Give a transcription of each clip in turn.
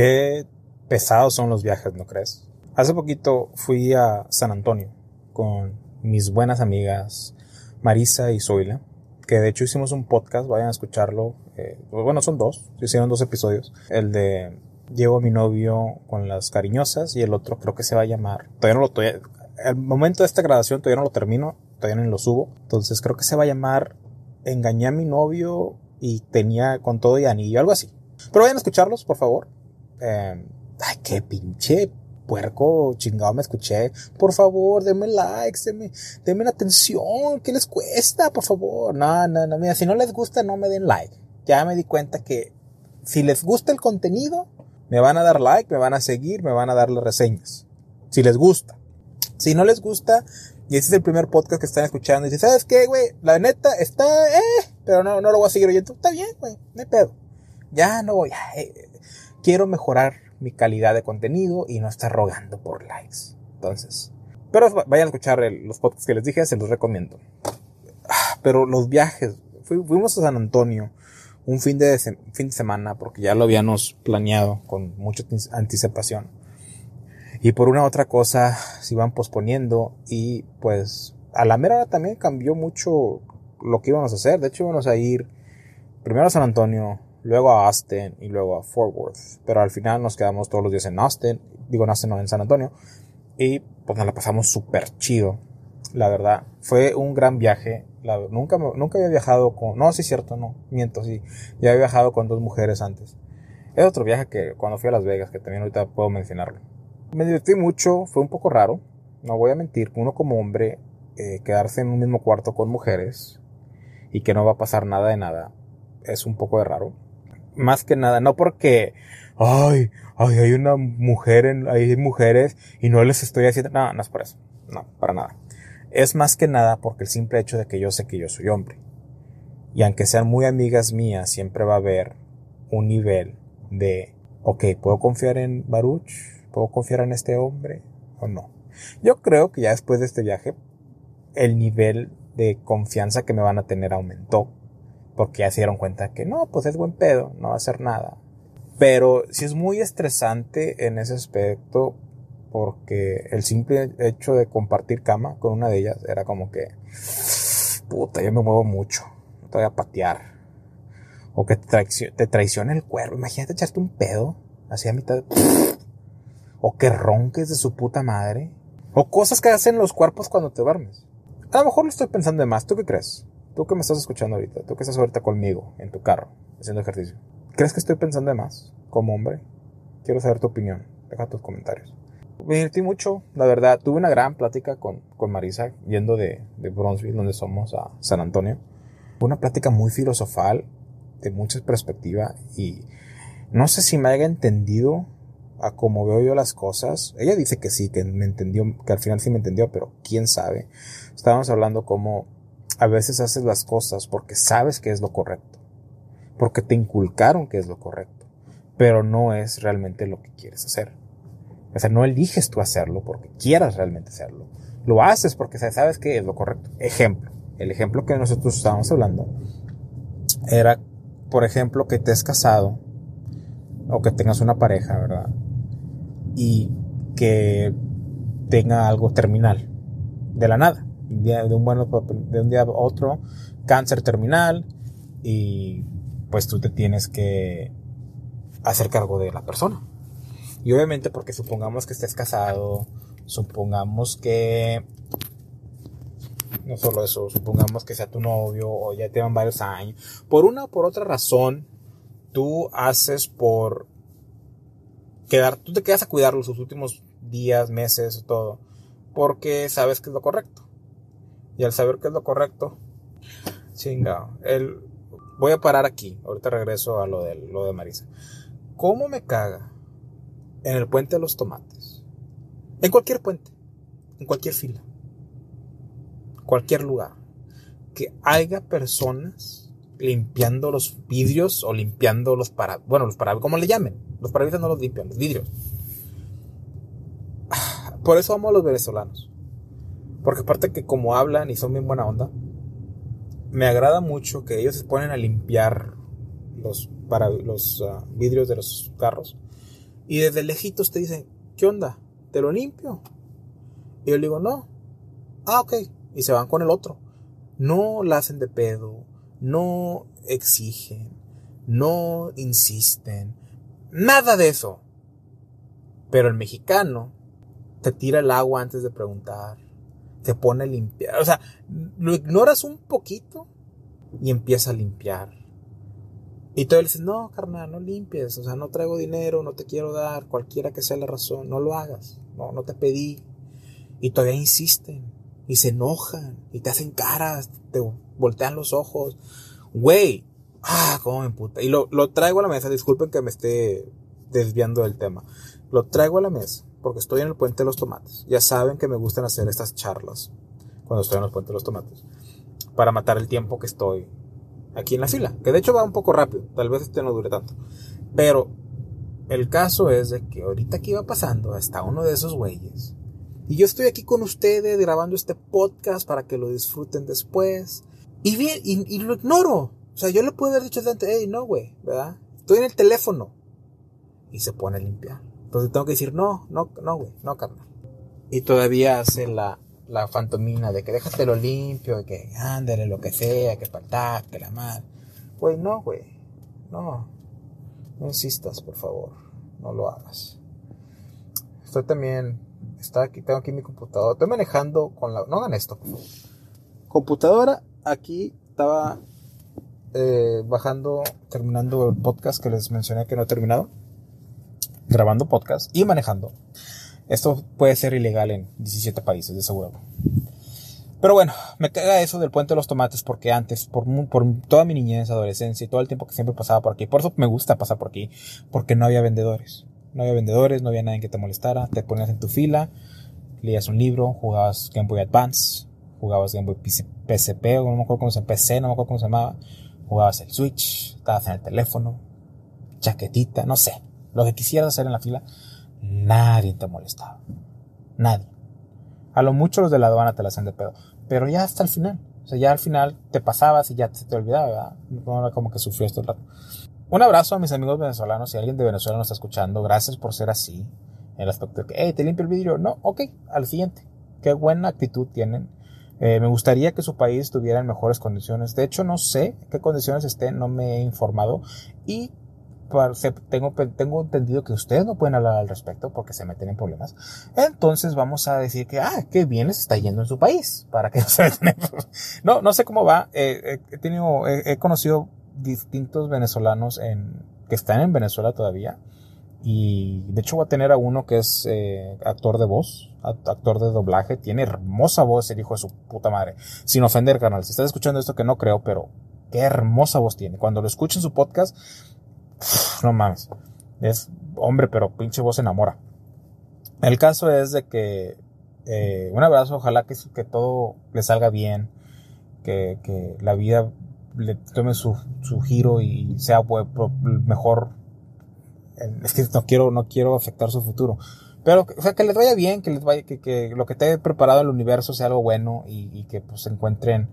Qué pesados son los viajes, ¿no crees? Hace poquito fui a San Antonio con mis buenas amigas Marisa y Zoila, que de hecho hicimos un podcast, vayan a escucharlo. Eh, pues bueno, son dos, hicieron dos episodios. El de Llevo a mi novio con las cariñosas y el otro creo que se va a llamar. Todavía no lo todavía, al momento de esta grabación todavía no lo termino, todavía no lo subo. Entonces creo que se va a llamar Engañé a mi novio y tenía con todo y anillo, algo así. Pero vayan a escucharlos, por favor. Eh, ay, qué pinche puerco chingado me escuché. Por favor, denme likes, denme, denme atención. ¿Qué les cuesta? Por favor. No, no, no. Mira, si no les gusta, no me den like. Ya me di cuenta que si les gusta el contenido, me van a dar like, me van a seguir, me van a dar las reseñas. Si les gusta. Si no les gusta, y este es el primer podcast que están escuchando, y dicen, ¿sabes qué, güey? La neta está, eh, pero no, no lo voy a seguir oyendo. Está bien, güey, no hay pedo. Ya no voy, a, eh, quiero mejorar mi calidad de contenido y no estar rogando por likes. Entonces, pero vayan a escuchar los podcasts que les dije, se los recomiendo. Ah, pero los viajes, fuimos a San Antonio un fin de, fin de semana porque ya lo habíamos planeado con mucha anticipación. Y por una otra cosa se iban posponiendo y pues a la mera también cambió mucho lo que íbamos a hacer. De hecho íbamos a ir primero a San Antonio, luego a Austin y luego a Fort Worth. Pero al final nos quedamos todos los días en Austin, digo en Austin, no, en San Antonio. Y pues nos la pasamos súper chido. La verdad, fue un gran viaje. nunca, nunca había viajado con, no, sí es cierto, no, miento, sí. Ya había viajado con dos mujeres antes. Es otro viaje que cuando fui a Las Vegas, que también ahorita puedo mencionarlo. Me divertí mucho, fue un poco raro, no voy a mentir, uno como hombre, eh, quedarse en un mismo cuarto con mujeres y que no va a pasar nada de nada, es un poco de raro más que nada, no porque, ay, ay, hay una mujer, en, hay mujeres y no les estoy haciendo, no, no es por eso, no, para nada. Es más que nada porque el simple hecho de que yo sé que yo soy hombre. Y aunque sean muy amigas mías, siempre va a haber un nivel de, ok, ¿puedo confiar en Baruch? ¿Puedo confiar en este hombre o no? Yo creo que ya después de este viaje, el nivel de confianza que me van a tener aumentó porque ya se dieron cuenta que no, pues es buen pedo, no va a hacer nada. Pero sí es muy estresante en ese aspecto porque el simple hecho de compartir cama con una de ellas era como que, puta, yo me muevo mucho, te voy a patear. O que te, traicione el cuerpo. Imagínate echarte un pedo así a mitad de... O que ronques de su puta madre. O cosas que hacen los cuerpos cuando te duermes. A lo mejor lo estoy pensando de más. ¿Tú qué crees? Tú que me estás escuchando ahorita, tú que estás ahorita conmigo en tu carro haciendo ejercicio, ¿crees que estoy pensando de más como hombre? Quiero saber tu opinión. Deja tus comentarios. Me divertí mucho, la verdad. Tuve una gran plática con, con Marisa yendo de, de Bronzeville, donde somos, a San Antonio. Una plática muy filosofal, de mucha perspectiva y no sé si me haya entendido a cómo veo yo las cosas. Ella dice que sí, que me entendió, que al final sí me entendió, pero quién sabe. Estábamos hablando como a veces haces las cosas porque sabes que es lo correcto, porque te inculcaron que es lo correcto, pero no es realmente lo que quieres hacer. O sea, no eliges tú hacerlo porque quieras realmente hacerlo. Lo haces porque sabes que es lo correcto. Ejemplo, el ejemplo que nosotros estábamos hablando era, por ejemplo, que te has casado o que tengas una pareja, ¿verdad? Y que tenga algo terminal de la nada de un, un día a otro cáncer terminal y pues tú te tienes que hacer cargo de la persona. Y obviamente porque supongamos que estés casado, supongamos que no solo eso, supongamos que sea tu novio o ya te van varios años, por una o por otra razón, tú haces por quedar, tú te quedas a cuidarlo sus últimos días, meses, todo, porque sabes que es lo correcto. Y al saber qué es lo correcto, chingado. El, voy a parar aquí. Ahorita regreso a lo de, lo de Marisa. ¿Cómo me caga en el puente de los tomates? En cualquier puente. En cualquier fila. Cualquier lugar. Que haya personas limpiando los vidrios o limpiando los para... Bueno, los para... ¿Cómo le llamen? Los parabrisas no los limpian, los vidrios. Por eso amo a los venezolanos. Porque aparte que como hablan y son bien buena onda, me agrada mucho que ellos se ponen a limpiar los, para, los ah, vidrios de los carros. Y desde lejitos te dicen, ¿qué onda? ¿Te lo limpio? Y yo le digo, no. Ah, ok. Y se van con el otro. No la hacen de pedo, no exigen, no insisten, nada de eso. Pero el mexicano te tira el agua antes de preguntar, te pone a limpiar, o sea, lo ignoras un poquito y empieza a limpiar. Y tú le dices, no, carnal, no limpies, o sea, no traigo dinero, no te quiero dar, cualquiera que sea la razón, no lo hagas, no, no te pedí. Y todavía insisten, y se enojan, y te hacen caras, te voltean los ojos. Güey, ah, cómo me puta. Y lo, lo traigo a la mesa, disculpen que me esté desviando del tema. Lo traigo a la mesa, porque estoy en el puente de los tomates. Ya saben que me gustan hacer estas charlas cuando estoy en el puente de los tomates. Para matar el tiempo que estoy aquí en la fila. Que de hecho va un poco rápido. Tal vez este no dure tanto. Pero el caso es de que ahorita que iba pasando hasta uno de esos güeyes. Y yo estoy aquí con ustedes grabando este podcast para que lo disfruten después. Y bien, y, lo ignoro. O sea, yo le puedo haber dicho antes, hey, no, güey, ¿verdad? Estoy en el teléfono. Y se pone a limpiar. Entonces tengo que decir, no, no, no, güey, no, carnal. Y todavía hace la, la fantomina de que déjatelo limpio, que ándale lo que sea, que falta, que la madre. Güey, no, güey. No. No insistas, por favor. No lo hagas. Estoy también. Está aquí, tengo aquí mi computadora. Estoy manejando con la. No hagan esto. Computadora. Aquí estaba eh, bajando, terminando el podcast que les mencioné que no he terminado. Grabando podcast y manejando. Esto puede ser ilegal en 17 países, de seguro. Pero bueno, me caga eso del puente de los tomates porque antes, por, toda mi niñez, adolescencia y todo el tiempo que siempre pasaba por aquí, por eso me gusta pasar por aquí, porque no había vendedores. No había vendedores, no había nadie que te molestara, te ponías en tu fila, leías un libro, jugabas Game Boy Advance, jugabas Game Boy PSP, no me acuerdo PC, no me acuerdo cómo se llamaba, jugabas el Switch, estabas en el teléfono, chaquetita, no sé, lo que quisieras hacer en la fila Nadie te molestaba. Nadie. A lo mucho los de la aduana te la hacen de pedo. Pero ya hasta el final. O sea, ya al final te pasabas y ya te, te olvidaba, ¿verdad? No como que sufrió esto el rato. Un abrazo a mis amigos venezolanos. Si alguien de Venezuela nos está escuchando, gracias por ser así. En el aspecto de que, hey, te limpio el vidrio. No, ok, al siguiente. Qué buena actitud tienen. Eh, me gustaría que su país estuviera en mejores condiciones. De hecho, no sé qué condiciones estén, no me he informado. Y tengo, tengo entendido que ustedes no pueden hablar al respecto porque se meten en problemas. Entonces vamos a decir que, ah, qué bien les está yendo en su país, para que no se metan No, no sé cómo va. Eh, eh, he tenido, he, conocido distintos venezolanos en, que están en Venezuela todavía. Y de hecho voy a tener a uno que es eh, actor de voz, actor de doblaje. Tiene hermosa voz el hijo de su puta madre. Sin ofender, canal. Si estás escuchando esto que no creo, pero qué hermosa voz tiene. Cuando lo escuchen su podcast, no mames. Es hombre, pero pinche voz enamora. El caso es de que eh, un abrazo, ojalá que, que todo le salga bien, que, que la vida le tome su, su giro y sea mejor. Es que no quiero, no quiero afectar su futuro. Pero, o sea, que les vaya bien, que les vaya, que, que lo que esté preparado en el universo sea algo bueno y, y que pues se encuentren,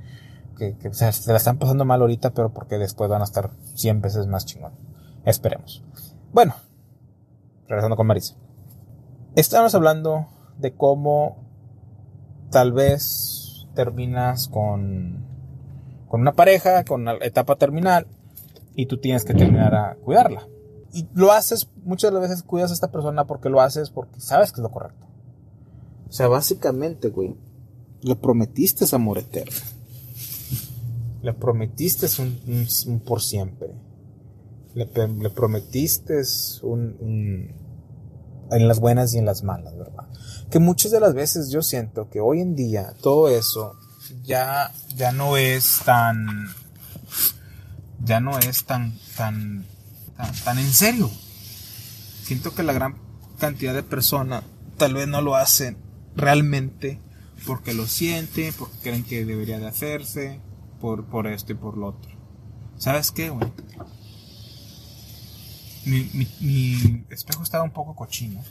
que, se la están pasando mal ahorita, pero porque después van a estar 100 veces más chingón. Esperemos. Bueno, regresando con Marisa. Estamos hablando de cómo tal vez terminas con, con una pareja, con una etapa terminal, y tú tienes que terminar a cuidarla. Y lo haces, muchas veces cuidas a esta persona porque lo haces porque sabes que es lo correcto. O sea, básicamente, güey, le prometiste amor eterno. Le prometiste un, un por siempre le, prometiste un, en las buenas y en las malas, ¿verdad? Que muchas de las veces yo siento que hoy en día todo eso ya, ya no es tan, ya no es tan, tan, tan, en serio. Siento que la gran cantidad de personas tal vez no lo hacen realmente porque lo sienten, porque creen que debería de hacerse, por, por esto y por lo otro. ¿Sabes qué, güey? Mi, espejo estaba un poco cochino.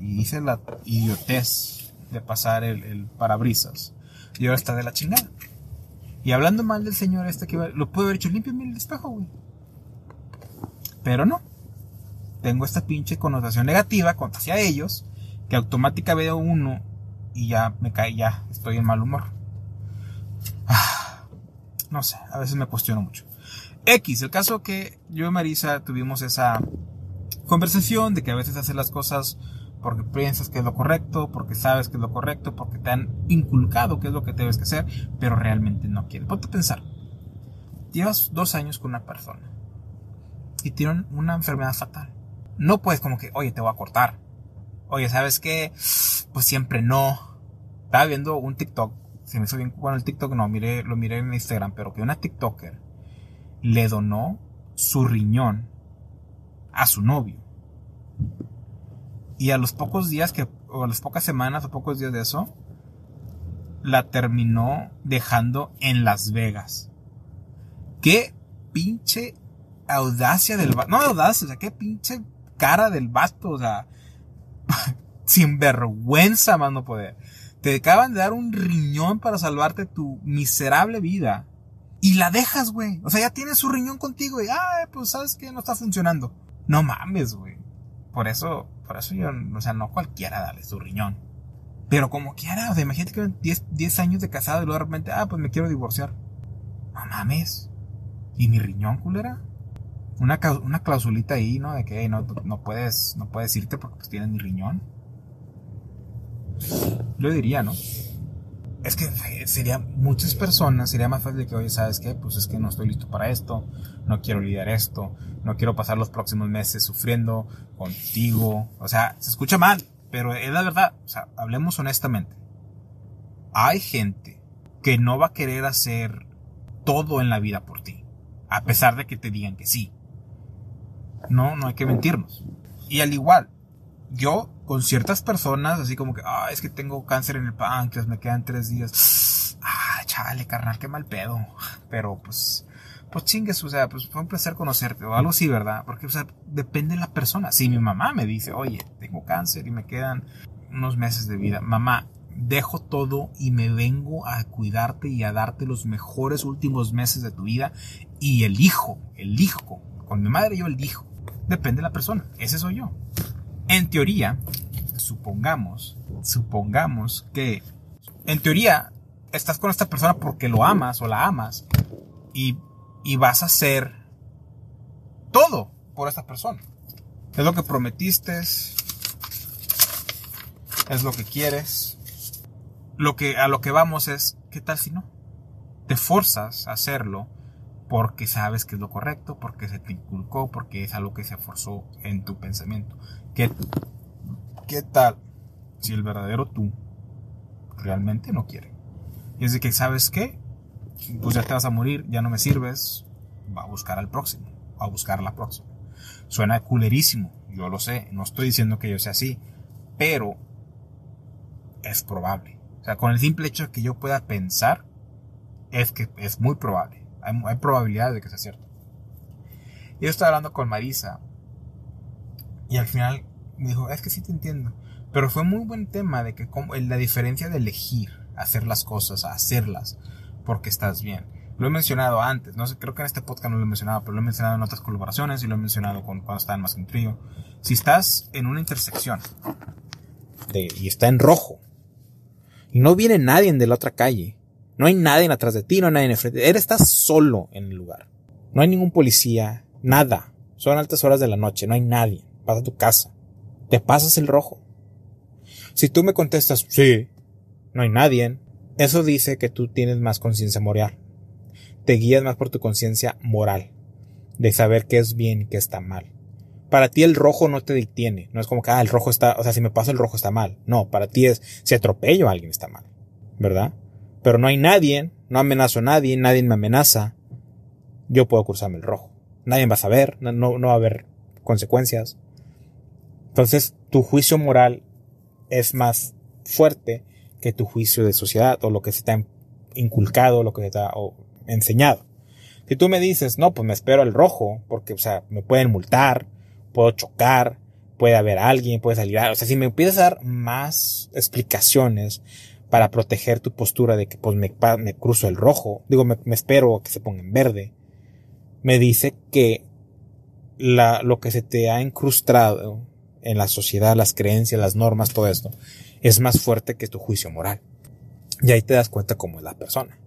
Y hice la idiotez de pasar el, parabrisas. Y ahora está de la chingada. Y hablando mal del señor este que lo puede haber hecho, limpio el espejo, güey. Pero no. tengo esta pinche connotación negativa hacia ellos, que automáticamente veo uno y ya me cae, ya estoy en mal humor. Ah, no sé, a veces me cuestiono mucho. X, el caso que yo y Marisa tuvimos esa conversación de que a veces haces las cosas porque piensas que es lo correcto, porque sabes que es lo correcto, porque te han inculcado que es lo que debes que hacer, pero realmente no quieres. Ponte a pensar. Llevas dos años con una persona y tienen una enfermedad fatal. No puedes como que, oye, te voy a cortar. Oye, ¿sabes qué? Pues siempre no. Estaba viendo un TikTok. Se me hizo bien, bueno, el TikTok no, miré, lo miré en Instagram, pero que una TikToker le donó su riñón a su novio. Y a los pocos días que, o a las pocas semanas o pocos días de eso, la terminó dejando en Las Vegas. Qué pinche audacia del vato. No audacia, o sea, qué pinche cara del vato, o sea, sin vergüenza, más no poder. Te acaban de dar un riñón para salvarte tu miserable vida. Y la dejas, güey. O sea, ya tienes su riñón contigo y, ah, pues sabes que no está funcionando. No mames, güey. Por eso, por eso yo, o sea, no cualquiera dale su riñón. Pero como quiera, o sea, imagínate que 10, años de casado y luego de repente, ah, pues me quiero divorciar. No mames. ¿Y mi riñón, culera? Una, una clausulita ahí, ¿no? De que no, no, puedes, no puedes irte porque pues tienes mi riñón. Yo diría, ¿no? Es que sería muchas personas, sería más fácil que, oye, ¿sabes qué? Pues es que no estoy listo para esto, no quiero lidiar esto, no quiero pasar los próximos meses sufriendo contigo. O sea, se escucha mal, pero es la verdad. O sea, hablemos honestamente. Hay gente que no va a querer hacer todo en la vida por ti, a pesar de que te digan que sí. No, no hay que mentirnos. Y al igual, yo con ciertas personas, así como que, ah, es que tengo cáncer en el páncreas, me quedan tres días. Ah, chale, carnal, qué mal pedo. Pero pues, pues chingues, o sea, pues fue un placer conocerte o algo así, ¿verdad? Porque, o sea, depende de la persona. Si mi mamá me dice, oye, tengo cáncer y me quedan unos meses de vida, mamá, dejo todo y me vengo a cuidarte y a darte los mejores últimos meses de tu vida y elijo, elijo, con mi madre yo elijo. Depende de la persona, ese soy yo. En teoría, supongamos, supongamos que, en teoría, estás con esta persona porque lo amas o la amas y, y vas a hacer todo por esta persona. Es lo que prometiste, es lo que quieres. Lo que, a lo que vamos es, ¿qué tal si no? Te forzas a hacerlo porque sabes que es lo correcto, porque se te inculcó, porque es algo que se forzó en tu pensamiento. ¿Qué, qué tal si el verdadero tú realmente no quiere? Y es de que, ¿sabes qué? Pues ya te vas a morir, ya no me sirves, va a buscar al próximo, a buscar la próxima. Suena culerísimo, yo lo sé, no estoy diciendo que yo sea así, pero es probable. O sea, con el simple hecho de que yo pueda pensar, es que es muy probable. Hay, hay probabilidades de que sea cierto. Yo estoy hablando con Marisa y al final me dijo, es que sí te entiendo. Pero fue muy buen tema de que la diferencia de elegir hacer las cosas, hacerlas, porque estás bien. Lo he mencionado antes, no sé, creo que en este podcast no lo he mencionado, pero lo he mencionado en otras colaboraciones y lo he mencionado con, cuando estaba en Más que un Trío. Si estás en una intersección y está en rojo y no viene nadie de la otra calle, no hay nadie atrás de ti, no hay nadie enfrente, eres estás solo en el lugar. No hay ningún policía, nada. Son altas horas de la noche, no hay nadie vas a tu casa, te pasas el rojo. Si tú me contestas, sí, no hay nadie, eso dice que tú tienes más conciencia moral. Te guías más por tu conciencia moral, de saber qué es bien y qué está mal. Para ti el rojo no te detiene, no es como que, ah, el rojo está, o sea, si me paso el rojo está mal. No, para ti es, si atropello a alguien está mal, ¿verdad? Pero no hay nadie, no amenazo a nadie, nadie me amenaza, yo puedo cruzarme el rojo. Nadie va a saber, no, no va a haber consecuencias. Entonces, tu juicio moral es más fuerte que tu juicio de sociedad o lo que se ha inculcado, lo que se ha enseñado. Si tú me dices, no, pues me espero al rojo, porque, o sea, me pueden multar, puedo chocar, puede haber alguien, puede salir, o sea, si me empiezas a dar más explicaciones para proteger tu postura de que, pues, me, me cruzo el rojo, digo, me, me espero que se ponga en verde, me dice que la, lo que se te ha incrustado en la sociedad, las creencias, las normas, todo esto, es más fuerte que tu juicio moral. Y ahí te das cuenta cómo es la persona.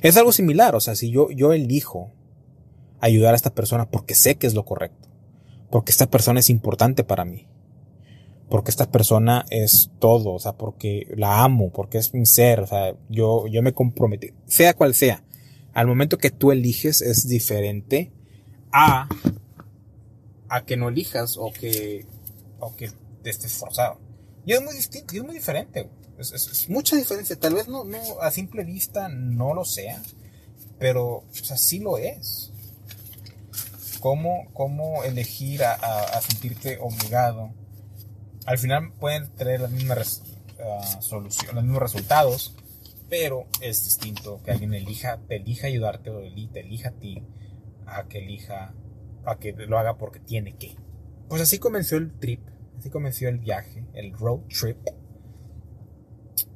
Es algo similar, o sea, si yo, yo elijo ayudar a esta persona porque sé que es lo correcto, porque esta persona es importante para mí, porque esta persona es todo, o sea, porque la amo, porque es mi ser, o sea, yo, yo me comprometí, sea cual sea, al momento que tú eliges es diferente a, a que no elijas o que, o que te estés forzado. Y es muy distinto, y es muy diferente, es, mucha diferencia, tal vez no, no, a simple vista no lo sea, pero, o sea, sí lo es. ¿Cómo, cómo elegir a, sentirte obligado? al final pueden tener las mismas uh, soluciones, los mismos resultados, pero es distinto que alguien elija, te elija ayudarte o te elija a ti, a que elija, a que lo haga porque tiene que. Pues así comenzó el trip, así comenzó el viaje, el road trip.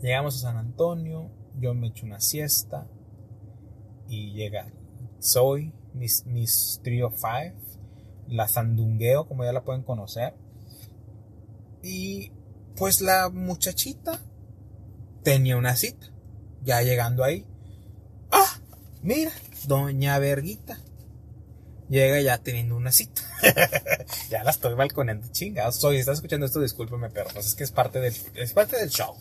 Llegamos a San Antonio, yo me echo una siesta y llega Soy, mis, mis Trio 5, la Sandungueo, como ya la pueden conocer y pues la muchachita tenía una cita. Ya llegando ahí. Ah, mira, doña Verguita. Llega ya teniendo una cita. ya la estoy balconeando, chingados. Soy, estás escuchando esto, discúlpeme, pero pues es que es parte del, es parte del show.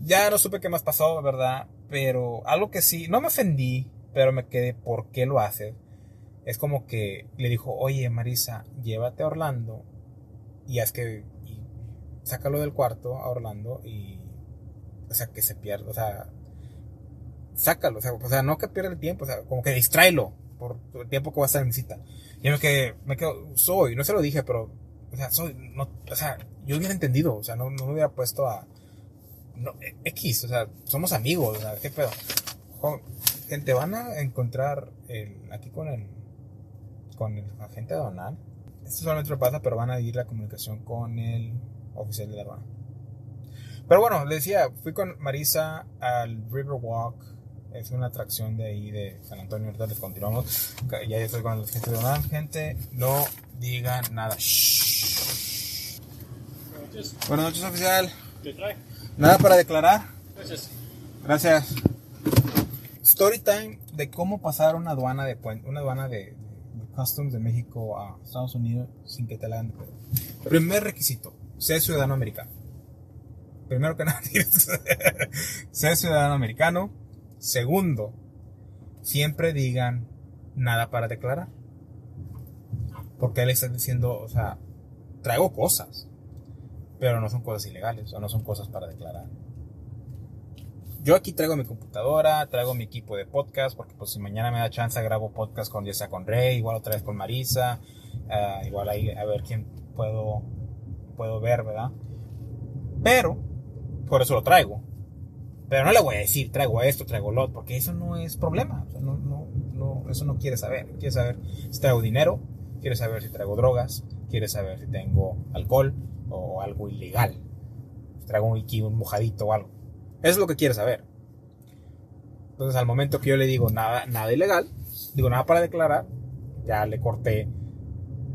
Ya no supe qué más pasó, ¿verdad? Pero algo que sí, no me ofendí, pero me quedé, ¿por qué lo hace? Es como que le dijo, oye Marisa, llévate a Orlando y haz que sácalo del cuarto a Orlando y, o sea, que se pierda, o sea, sácalo, o sea, o sea, no que pierda el tiempo, o sea, como que distráelo por el tiempo que va a estar en visita. Y me quedé, me quedo, soy, no se lo dije, pero, o sea, soy, o sea, yo hubiera entendido, o sea, no, no me hubiera puesto a, no, X, o sea, somos amigos, o sea, qué pedo. Gente, van a encontrar el, aquí con el, con el agente donal. Esto solamente lo pasa, pero van a ir la comunicación con el oficial de la aduana. Pero bueno, le decía, fui con Marisa al Riverwalk. Es una atracción de ahí de San Antonio. Ahorita les continuamos. Ya estoy con la gente de la Gente, no digan nada. Buenas noches, oficial. Nada para declarar. Gracias. Gracias. Story time de cómo pasar una aduana de una aduana de, customs de México a Estados Unidos sin que te la hagan de Primer requisito, ser ciudadano americano. Primero que nada, ser ciudadano americano. Segundo, siempre digan nada para declarar. Porque él está diciendo, o sea, traigo cosas, pero no son cosas ilegales o no son cosas para declarar. Yo aquí traigo mi computadora, traigo mi equipo de podcast, porque pues si mañana me da chance grabo podcast con ya con Rey, igual otra vez con Marisa, uh, igual ahí a ver quién puedo puedo ver, ¿verdad? Pero, por eso lo traigo. Pero no le voy a decir, traigo esto, traigo lo otro, porque eso no es problema. eso no quiere saber. Quiere saber si traigo dinero, quiere saber si traigo drogas, quiere saber si tengo alcohol o algo ilegal. Si traigo un, mojadito o algo. Eso es lo que quiere saber. Entonces, al momento que yo le digo nada, nada ilegal, digo nada para declarar, ya le corté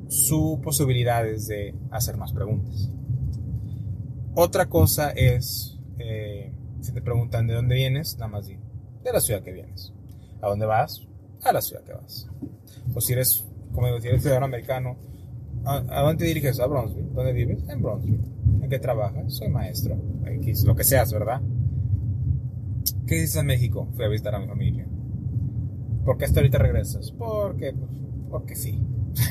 su posibilidades de hacer más preguntas. Otra cosa es, eh, si te preguntan de dónde vienes, nada más di, de la ciudad que vienes. ¿A dónde vas? A la ciudad que vas. O si eres, como digo, si eres ciudadano americano, ¿a, dónde te diriges? A Bronzeville. ¿Dónde vives? En Bronzeville. ¿En qué trabajas? Soy maestro. X, lo que seas, ¿verdad? ¿Qué dices en México? Fui a visitar a mi familia. ¿Por qué hasta ahorita regresas? Porque, pues, porque sí.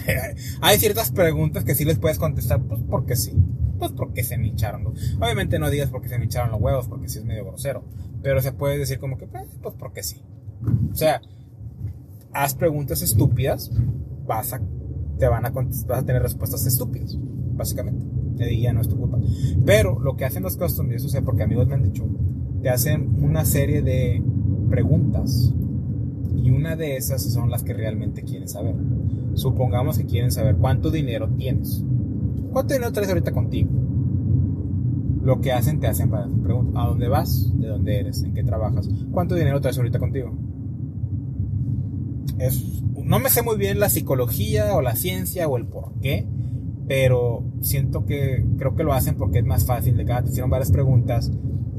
Hay ciertas preguntas que sí les puedes contestar, pues porque sí. Pues porque se me hincharon los... Obviamente no digas porque se me hincharon los huevos, porque sí es medio grosero. Pero se puede decir como que, pues, pues porque sí. O sea, haz preguntas estúpidas, vas a, te van a, vas a tener respuestas estúpidas, básicamente. Y ya no es tu culpa. Pero lo que hacen los customs, eso sé porque amigos me han dicho, te hacen una serie de preguntas. Y una de esas son las que realmente quieren saber. Supongamos que quieren saber cuánto dinero tienes. ¿Cuánto dinero traes ahorita contigo? Lo que hacen, te hacen para preguntar, ¿a dónde vas? ¿De dónde eres? ¿En qué trabajas? ¿Cuánto dinero traes ahorita contigo? Es no me sé muy bien la psicología o la ciencia o el por qué, pero siento que creo que lo hacen porque es más fácil. De cada te hicieron varias preguntas,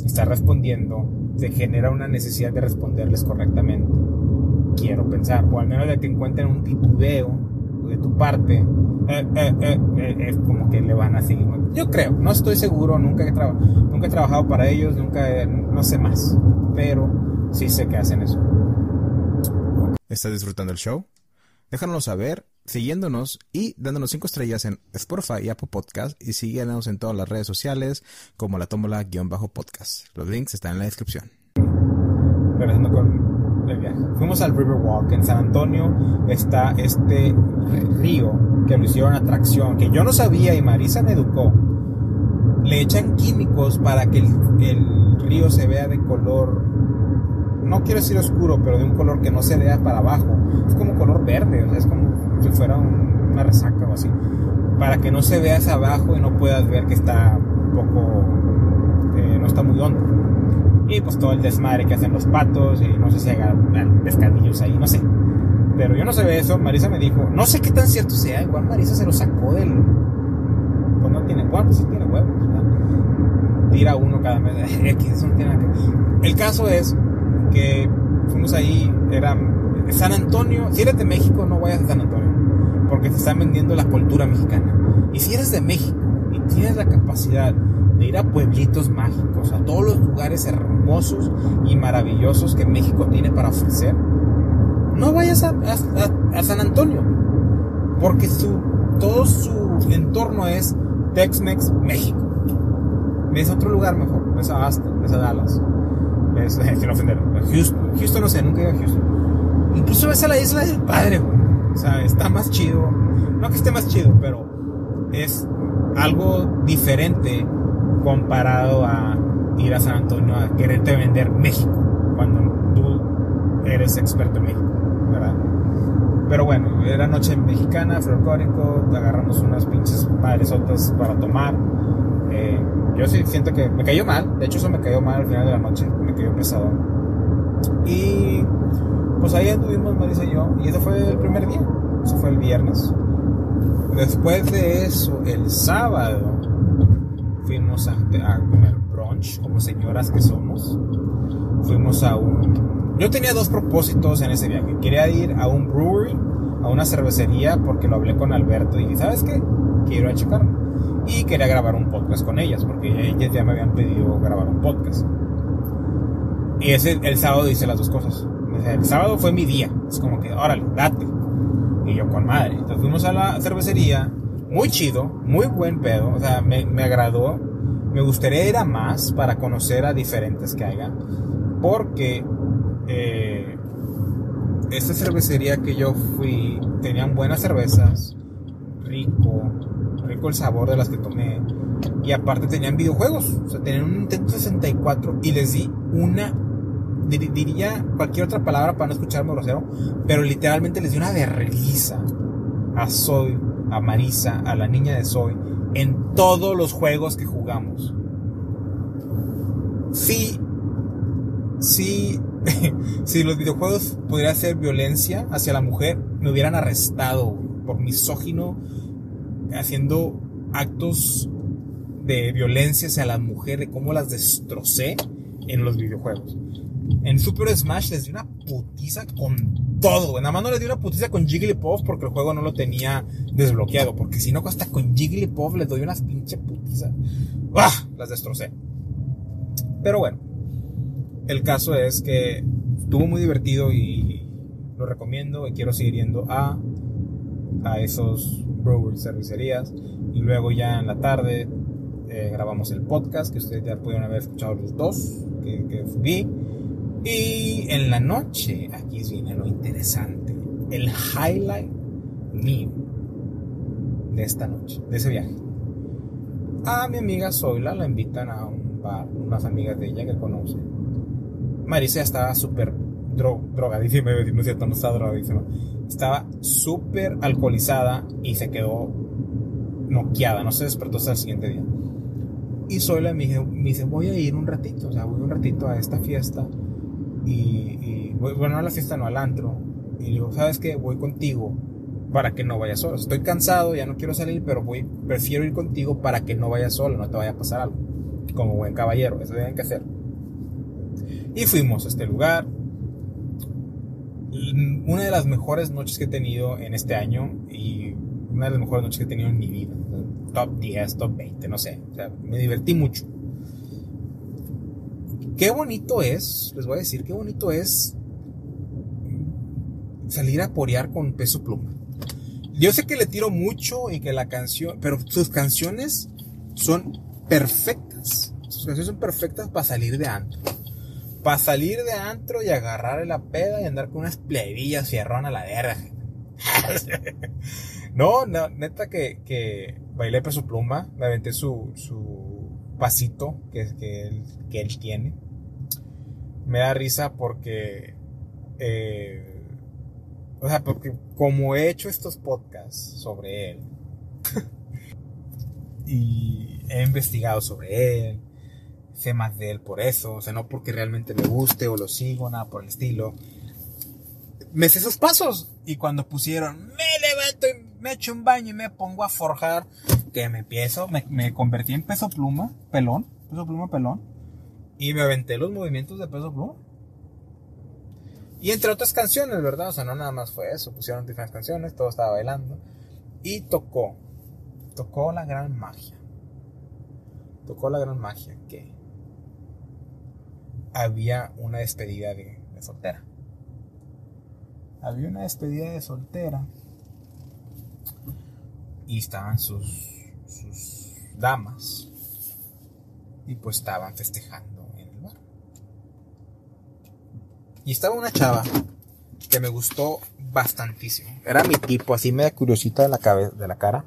estás respondiendo, te genera una necesidad de responderles correctamente. Quiero pensar, o al menos de que encuentren un titubeo de tu parte, eh, eh, eh, es como que le van a seguir. Yo creo, no estoy seguro, nunca he, nunca he trabajado para ellos, nunca, no sé más, pero sí sé que hacen eso. ¿Estás disfrutando el show? Déjanoslo saber siguiéndonos y dándonos 5 estrellas en Spotify y Apple Podcast y síguenos en todas las redes sociales como la tómbola-podcast. Los links están en la descripción. Regresando con Fuimos al Riverwalk en San Antonio. Está este río que lo hicieron atracción, que yo no sabía y Marisa me educó. Le echan químicos para que el río se vea de color no quiero decir oscuro, pero de un color que no se vea para abajo. Es como color verde, es como si fuera una resaca o así. Para que no se vea hacia abajo y no puedas ver que está un poco. Eh, no está muy hondo. Y pues todo el desmadre que hacen los patos y no sé si hagan pescadillos ahí, no sé. Pero yo no sé eso, Marisa me dijo, no sé qué tan cierto sea, igual Marisa se lo sacó del... Pues no tiene, pues sí tiene huevos, Tira uno cada mes, no tiene nada que... El caso es que fuimos ahí, era San Antonio, si eres de México no vayas a San Antonio, porque te están vendiendo la cultura mexicana. Y si eres de México y tienes la capacidad de ir a pueblitos mágicos, a todos los lugares hermosos y maravillosos que México tiene para ofrecer, no vayas a, San Antonio, porque su, todo su entorno es Tex-Mex México. Ves otro lugar mejor, ves a Aston, ves a Dallas, es, sin ofender. Houston, Houston no sé, nunca he a Houston. Incluso ves a la isla del padre, güey. O sea, está más chido. No que esté más chido, pero es algo diferente comparado a ir a San Antonio a quererte vender México cuando tú eres experto en México, ¿verdad? Pero bueno, era noche mexicana, folclórico, agarramos unas pinches padresotas para tomar. Eh, yo sí siento que me cayó mal, de hecho eso me cayó mal al final de la noche, me cayó pesado. Y pues ahí anduvimos Marisa y yo, y ese fue el primer día, eso fue el viernes. Después de eso, el sábado, fuimos a, comer brunch, como señoras que somos. Fuimos a un... Yo tenía dos propósitos en ese viaje. Quería ir a un brewery, a una cervecería, porque lo hablé con Alberto y dije, ¿sabes qué? Quiero a checarlo y quería grabar un podcast con ellas, porque ellas ya me habían pedido grabar un podcast. Y ese, el sábado hice las dos cosas. El sábado fue mi día, es como que, órale, date. Y yo con madre. Entonces fuimos a la cervecería, muy chido, muy buen pedo, o sea, me, me agradó. Me gustaría ir a más para conocer a diferentes que haya, porque eh, esta cervecería que yo fui tenían buenas cervezas, rico, rico el sabor de las que tomé. Y aparte tenían videojuegos. O sea, tenían un Nintendo 64 y les di una. Diría cualquier otra palabra para no escucharme grosero. Pero literalmente les di una vergüenza a Soy, a Marisa, a la niña de Soy. En todos los juegos que jugamos. Sí. Sí. si los videojuegos pudieran ser violencia hacia la mujer, me hubieran arrestado por misógino haciendo actos de violencia hacia las mujeres, cómo las destrocé en los videojuegos. En Super Smash les di una putiza con todo, Nada más no les di una putiza con Jigglypuff porque el juego no lo tenía desbloqueado. Porque si no, hasta con Jigglypuff les doy unas pinche putizas. ¡Ah! Las destrocé. Pero bueno, el caso es que estuvo muy divertido y lo recomiendo y quiero seguir yendo a, a esos brewery cervecerías y luego ya en la tarde eh, grabamos el podcast que ustedes ya pudieron haber escuchado los dos que, que y en la noche aquí viene lo interesante el highlight mío de esta noche de ese viaje a mi amiga Zoila la invitan a un bar unas amigas de ella que conoce Marisa estaba súper drogadísima, no es cierto, no estaba drogadísima. Estaba súper alcoholizada y se quedó noqueada, no se despertó hasta el siguiente día. Y Zoila me, me dice, voy a ir un ratito, o sea, voy un ratito a esta fiesta. Y, bueno, no a la fiesta, no al antro. Y digo, ¿sabes qué? Voy contigo para que no vayas solo. Estoy cansado, ya no quiero salir, pero voy, prefiero ir contigo para que no vayas solo, no te vaya a pasar algo. Como buen caballero, eso tienen que hacer. Y fuimos a este lugar. Una de las mejores noches que he tenido en este año y una de las mejores noches que he tenido en mi vida. Top 10, top 20, no sé. O sea, me divertí mucho. Qué bonito es, les voy a decir, qué bonito es salir a porear con peso pluma. Yo sé que le tiro mucho y que la canción, pero sus canciones son perfectas. Sus canciones son perfectas para salir de antro. Para salir de antro y agarrar la peda y andar con unas plebillas fierrón a la verga. no, neta que, que bailé peso pluma, me aventé su, su pasito que, que él tiene. Me da risa porque eh, o sea, porque como he hecho estos podcasts sobre él y he investigado sobre él, sé más de él por eso, o sea, no porque realmente me guste o lo sigo, nada por el estilo. Me sé sus pasos y cuando pusieron, me levanto y me echo un baño y me pongo a forjar, que me empiezo, me, me convertí en peso pluma, pelón, peso pluma, pelón, y me aventé los movimientos de peso pluma. Y entre otras canciones, ¿verdad? O sea, no nada más fue eso, pusieron diferentes canciones, todo estaba bailando. Y tocó, tocó la gran magia. Tocó la gran magia que había una despedida de, soltera. Había una despedida de soltera. Y estaban sus, sus damas. Y pues estaban festejando Y estaba una chava que me gustó bastantísimo. Era mi tipo, así media curiosita de la cabeza, de la cara.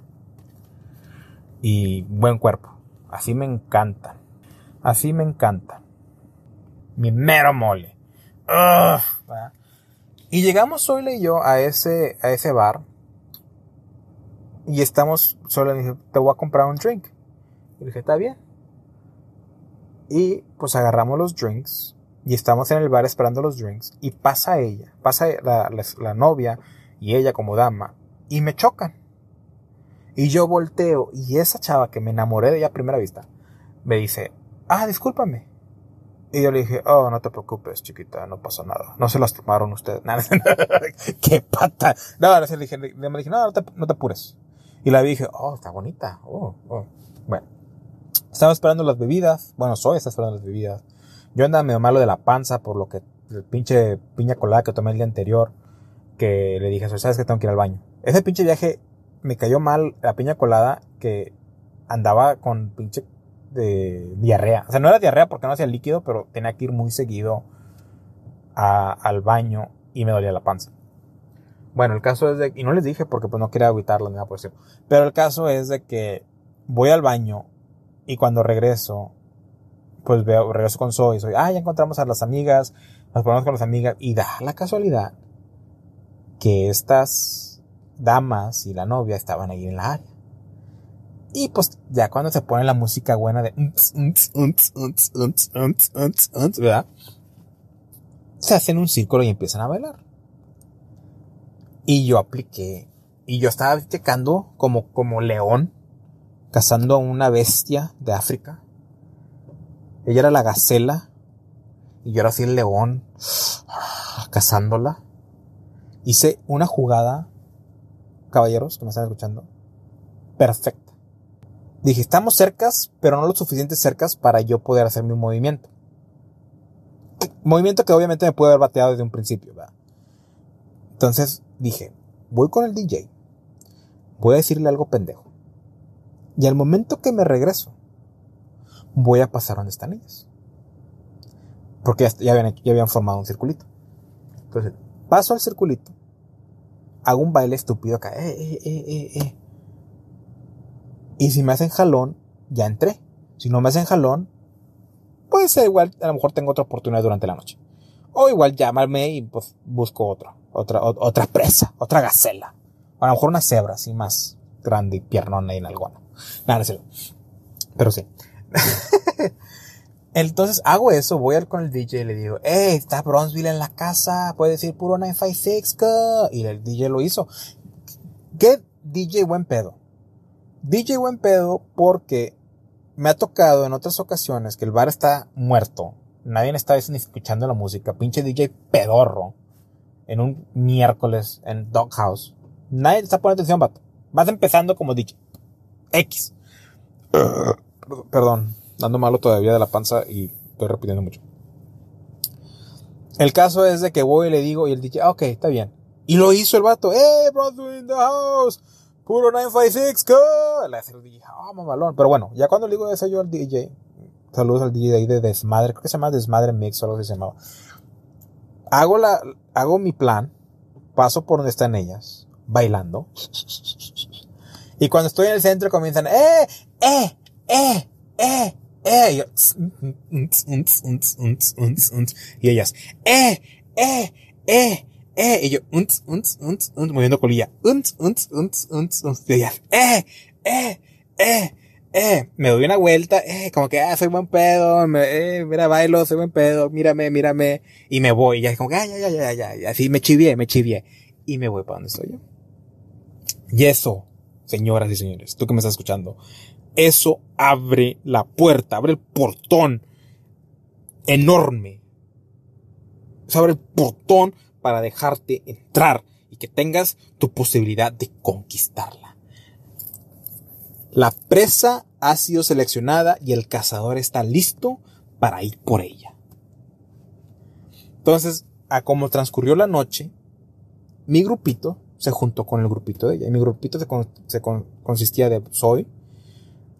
Y buen cuerpo. Así me encanta. Así me encanta. Mi mero mole. y llegamos Zoila y yo a ese, a ese bar. Y estamos, solo le dije, te voy a comprar un drink. Y dije, está bien. Y pues agarramos los drinks y estamos en el bar esperando los drinks y pasa ella, pasa la, novia y ella como dama y me chocan. Y yo volteo y esa chava que me enamoré de ella a primera vista me dice, ah, discúlpame. Y yo le dije, oh, no te preocupes, chiquita, no pasa nada. No se las tomaron ustedes. ¡Qué pata! No, le dije, le dije no, no te, no te apures. Y la vi dije, oh, está bonita. Oh, oh. Bueno, estaba esperando las bebidas. Bueno, soy está esperando las bebidas. Yo andaba medio malo de la panza por lo que el pinche piña colada que tomé el día anterior, que le dije, sabes que tengo que ir al baño. Ese pinche viaje me cayó mal la piña colada que andaba con pinche de diarrea. O sea, no era diarrea porque no hacía líquido, pero tenía que ir muy seguido al baño y me dolía la panza. Bueno, el caso es de, y no les dije porque pues no quería agüitarlo ni nada por eso, pero el caso es de que voy al baño y cuando regreso pues veo, regreso con Zoe y soy, ah, ya encontramos a las amigas, nos ponemos con las amigas y da la casualidad que estas damas y la novia estaban ahí en la área. Y pues ya cuando se pone la música buena de ¿verdad? Se hacen un círculo y empiezan a bailar. Y yo apliqué. Y yo estaba checando como, como león, cazando a una bestia de África. Ella era la gacela y yo era así el león cazándola. Hice una jugada, caballeros que me están escuchando, perfecta. Dije, estamos cercas, pero no lo suficiente cercas para yo poder hacer mi movimiento. Movimiento que obviamente me puede haber bateado desde un principio, ¿verdad? Entonces dije, voy con el DJ, voy a decirle algo pendejo. Y al momento que me regreso, voy a pasar donde están ellas. Porque ya, habían, ya formado un circulito. Entonces, paso al circulito, hago un baile estúpido acá, eh, eh, eh, eh, eh. Y si me hacen jalón, ya entré. Si no me hacen jalón, pues igual, a lo mejor tengo otra oportunidad durante la noche. O igual llámame y pues busco otra, otra, otra presa, otra gacela. a lo mejor una cebra así más grande y piernona y en Nada, no sé. Pero sí. Entonces hago eso, voy al con el DJ y le digo, hey, está Bronzeville en la casa, puedes decir puro 956, y el DJ lo hizo. ¿Qué DJ buen pedo? DJ buen pedo porque me ha tocado en otras ocasiones que el bar está muerto, nadie está escuchando la música, pinche DJ pedorro, en un miércoles en Doghouse. Nadie está poniendo atención, vato. Vas empezando como DJ. X. Perdón, dando malo todavía de la panza y estoy repitiendo mucho. El caso es de que voy y le digo y el DJ, ah, ok, está bien. Y lo hizo el vato, ¡eh, brother in the house! Puro 956, ¿qué? Le hace el DJ, ah, mamalón. Pero bueno, ya cuando le digo eso yo al DJ, saludos al DJ ahí de Desmadre, creo que se llama Desmadre Mix o algo así se llamaba. Hago la, hago mi plan, paso por donde están ellas, bailando. Y cuando estoy en el centro comienzan, ¡eh, eh, eh, eh! eh, y, ellas, eh, eh, eh, eh, y yo, moviendo colilla, y ellas, eh, eh, eh, eh, me doy una vuelta, eh, como que, ah, soy buen pedo, me, eh, mira, bailo, soy buen pedo, mírame, mírame, y me voy, y ya es como que, ah, ya, ya, ya, ya, ya, así me chivié, me chivié, y me voy para donde estoy yo. Y eso, señoras y señores, tú que me estás escuchando, eso abre la puerta, abre el portón enorme. Se abre el portón para dejarte entrar y que tengas tu posibilidad de conquistarla. La presa ha sido seleccionada y el cazador está listo para ir por ella. Entonces, a como transcurrió la noche, mi grupito se juntó con el grupito de ella. Y mi grupito se, consistía de Zoe,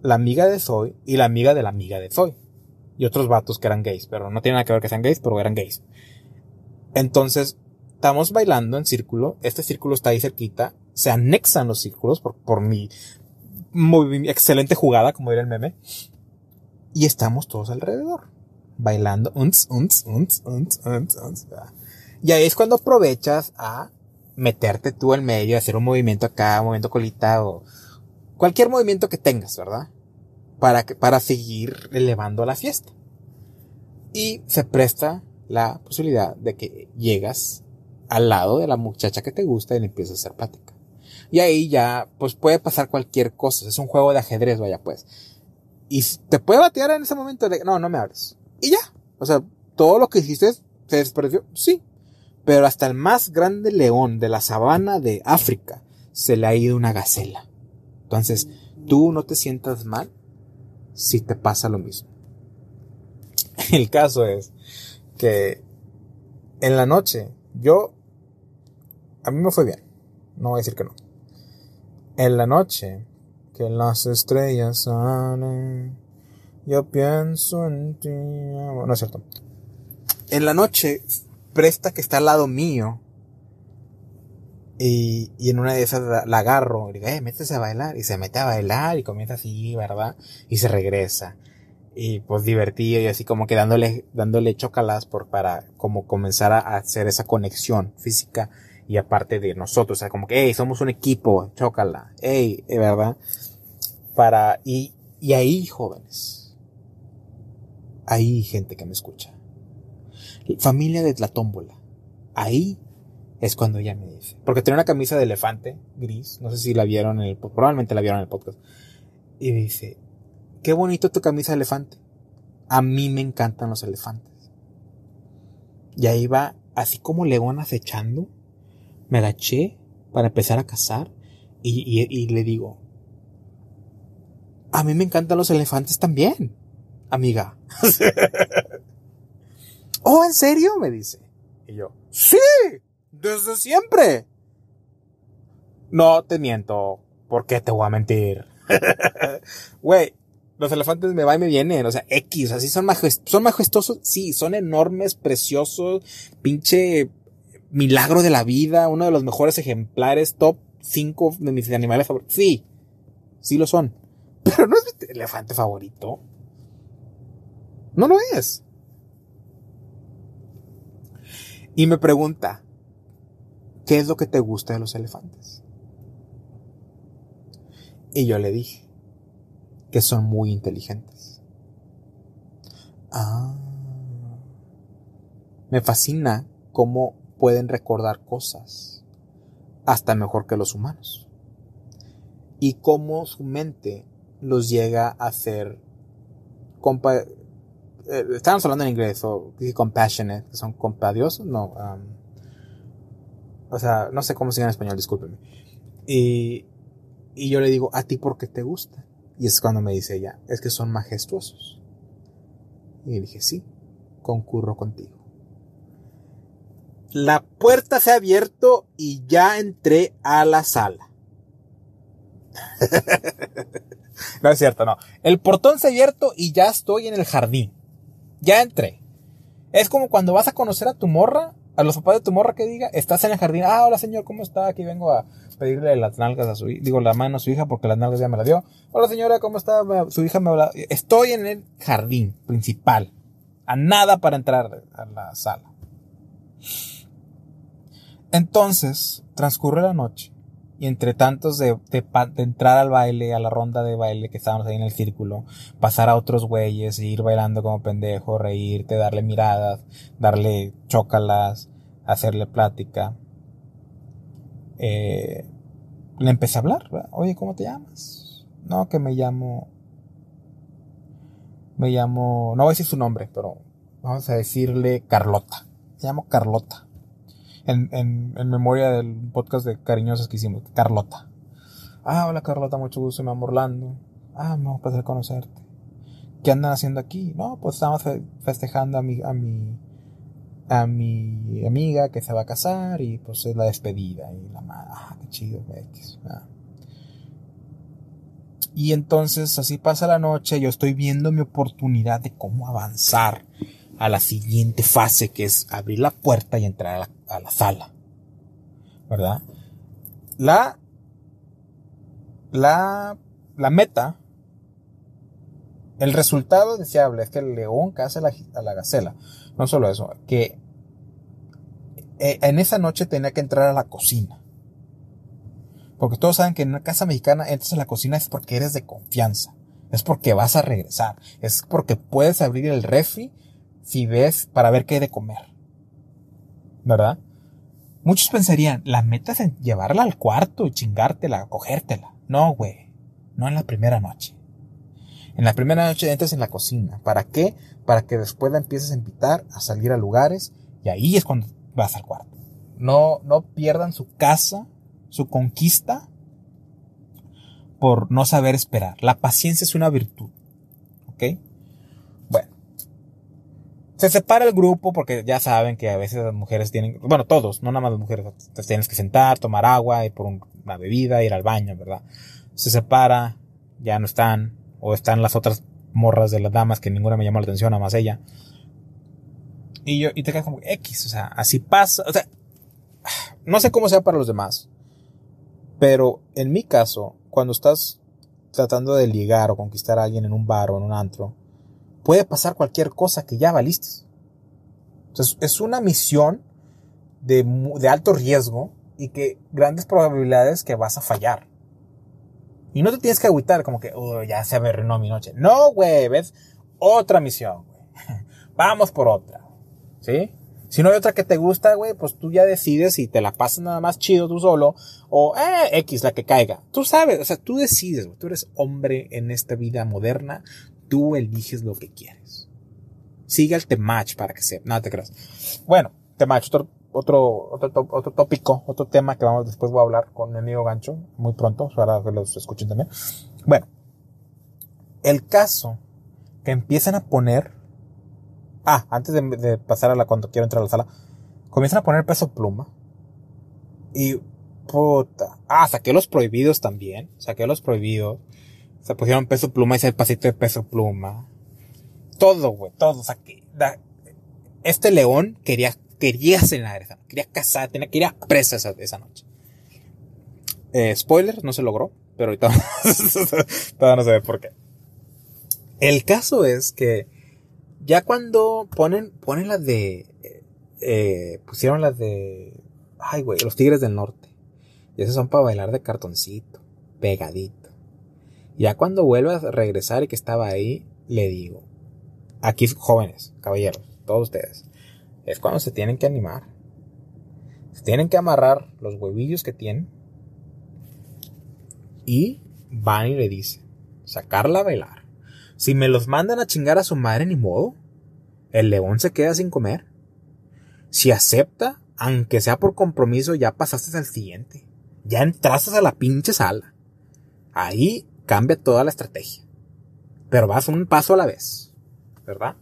la amiga de Zoe y la amiga de la amiga de Zoe. Y otros vatos que eran gays, pero no tiene nada que ver que sean gays, pero eran gays. Entonces, estamos bailando en círculo, este círculo está ahí cerquita, se anexan los círculos por, por mi muy excelente jugada, como diría el meme, y estamos todos alrededor, bailando, y ahí es cuando aprovechas a meterte tú en medio, hacer un movimiento acá, un movimiento colita o cualquier movimiento que tengas, ¿verdad? Para, para seguir elevando la fiesta. Y se presta la posibilidad de que llegas al lado de la muchacha que te gusta y le empiezas a hacer plática. Y ahí ya, pues puede pasar cualquier cosa. Es un juego de ajedrez, vaya pues. Y te puede batear en ese momento de, no, no me hables. Y ya. O sea, todo lo que hiciste se desperdició. Sí. Pero hasta el más grande león de la sabana de África se le ha ido una gacela. Entonces, tú no te sientas mal si te pasa lo mismo. El caso es que en la noche yo a mí me fue bien. No voy a decir que no. En la noche que las estrellas salen, yo pienso en ti. no es cierto. En la noche, Presta que está al lado mío y, y en una de esas la, agarro y digo, eh, métese a bailar. Y se mete a bailar y comienza así, ¿verdad? Y se regresa. Y pues divertido y así como que dándole, dándole chocalas por, para como comenzar a hacer esa conexión física y aparte de nosotros. O sea, como que, hey, somos un equipo, chócala, hey, ¿verdad? Para, y, y ahí, jóvenes, ahí gente que me escucha. Familia de la tómbola. Ahí es cuando ella me dice. Porque tenía una camisa de elefante gris. No sé si la vieron en el, probablemente la vieron en el podcast. Y dice, qué bonito tu camisa de elefante. A mí me encantan los elefantes. Y ahí va, así como león acechando, me agaché para empezar a cazar y, y le digo, a mí me encantan los elefantes también, amiga. oh, ¿en serio? me dice. Y yo, sí, desde siempre. No te miento. ¿Por qué te voy a mentir? Güey, los elefantes me van y me vienen. O sea, X, así son, son majestuosos. Sí, son enormes, preciosos. Pinche milagro de la vida. Uno de los mejores ejemplares, top 5 de mis animales favoritos. Sí, sí lo son. Pero no es mi elefante favorito. No lo es. Y me pregunta, ¿qué es lo que te gusta de los elefantes? Y yo le dije que son muy inteligentes. Ah. Me fascina cómo pueden recordar cosas hasta mejor que los humanos. Y cómo su mente los llega a hacer compa eh, hablando en inglés o compassionate, que son compadiosos, no, um, o sea, no sé cómo se llama en español, discúlpeme. Y, y yo le digo, ¿a ti por qué te gusta? Y es cuando me dice ella, es que son majestuosos. Y dije, sí, concurro contigo. La puerta se ha abierto y ya entré a la sala. no es cierto, no. El portón se ha abierto y ya estoy en el jardín. Ya entré. Es como cuando vas a conocer a tu morra, a los papás de tu morra que diga, estás en el jardín, ah, hola señor, ¿cómo está? Aquí vengo a pedirle las nalgas a su hija, digo la mano a su hija porque las nalgas ya me la dio. Hola señora, ¿cómo está? Su hija me habla. Estoy en el jardín principal. A nada para entrar a la sala. Entonces, transcurre la noche y entre tantos de, entrar al baile, a la ronda de baile que estábamos ahí en el círculo, pasar a otros güeyes, e ir bailando como pendejo, reírte, darle miradas, darle chócalas, hacerle plática, eh, le empecé a hablar, oye, ¿cómo te llamas? No, que me llamo, me llamo, no voy a decir su nombre, pero vamos a decirle Carlota, me llamo Carlota en, en, en memoria del podcast de cariñosas que hicimos, Carlota. Ah, hola Carlota, mucho gusto, me llamo Orlando. Ah, me va a conocerte. ¿Qué andan haciendo aquí? No, pues estamos festejando a mi, a mi, a mi amiga que se va a casar y pues es la despedida y la madre, ah, qué chido, ah. Y entonces así pasa la noche, yo estoy viendo mi oportunidad de cómo avanzar a la siguiente fase que es abrir la puerta y entrar a la sala. ¿Verdad? La, la, la meta, el resultado deseable es que el león case a la, a la gacela. No solo eso, que eh, en esa noche tenía que entrar a la cocina. Porque todos saben que en una casa mexicana entras a la cocina es porque eres de confianza. Es porque vas a regresar. Es porque puedes abrir el refri si ves para ver qué hay de comer. ¿verdad? Muchos pensarían, la meta es llevarla al cuarto y chingártela, cogértela. No, güey. No en la primera noche. En la primera noche entras en la cocina. ¿Para qué? Para que después la empieces a invitar a salir a lugares y ahí es cuando vas al cuarto. No, no pierdan su casa, su conquista por no saber esperar. La paciencia es una virtud. ¿Ok? Se separa el grupo porque ya saben que a veces las mujeres tienen, bueno, todos, no nada más las mujeres, tienes que sentar, tomar agua, ir por una bebida, ir al baño, ¿verdad? Se separa, ya no están, o están las otras morras de las damas que ninguna me llamó la atención, nada más ella. Y yo, y te quedas como X, o sea, así pasa, o sea, no sé cómo sea para los demás, pero en mi caso, cuando estás tratando de ligar o conquistar a alguien en un bar o en un antro, puede pasar cualquier cosa que ya valiste. Entonces, es una misión de, de alto riesgo y que grandes probabilidades que vas a fallar. Y no te tienes que agüitar como que, oh, ya se averrenó mi noche. No, güey, ves, otra misión. Vamos por otra. ¿Sí? Si no hay otra que te gusta, güey, pues tú ya decides si te la pasas nada más chido tú solo o, eh, X, la que caiga. Tú sabes, o sea, tú decides. Tú eres hombre en esta vida moderna tú eliges lo que quieres. Sigue el temach para que sea. No te creas. Bueno, temach, otro, otro, otro, otro tópico, otro tema que vamos después voy a hablar con mi amigo Gancho muy pronto, para que los escuchen también. Bueno, el caso que empiezan a poner. Ah, antes de, de pasar a la cuando quiero entrar a la sala, comienzan a poner peso pluma. Y puta. Ah, saqué los prohibidos también. Saqué los prohibidos. Se pusieron peso pluma y el pasito de peso pluma. Todo, güey, todo. O sea, que, este león quería, quería cenar esa Quería casar, tenía que ir a presa esa, esa noche. Eh, spoiler, no se logró, pero ahorita todavía no se ve por qué. El caso es que ya cuando ponen, ponen las de, eh, pusieron las de, ay güey, los tigres del norte. Y esos son para bailar de cartoncito, pegadito. Ya cuando vuelve a regresar y que estaba ahí, le digo, aquí jóvenes, caballeros, todos ustedes, es cuando se tienen que animar. Se tienen que amarrar los huevillos que tienen y van y le dicen, sacarla a bailar. Si me los mandan a chingar a su madre, ni modo. El león se queda sin comer. Si acepta, aunque sea por compromiso, ya pasaste al siguiente. Ya entraste a la pinche sala. Ahí cambia toda la estrategia. Pero vas un paso a la vez. ¿Verdad?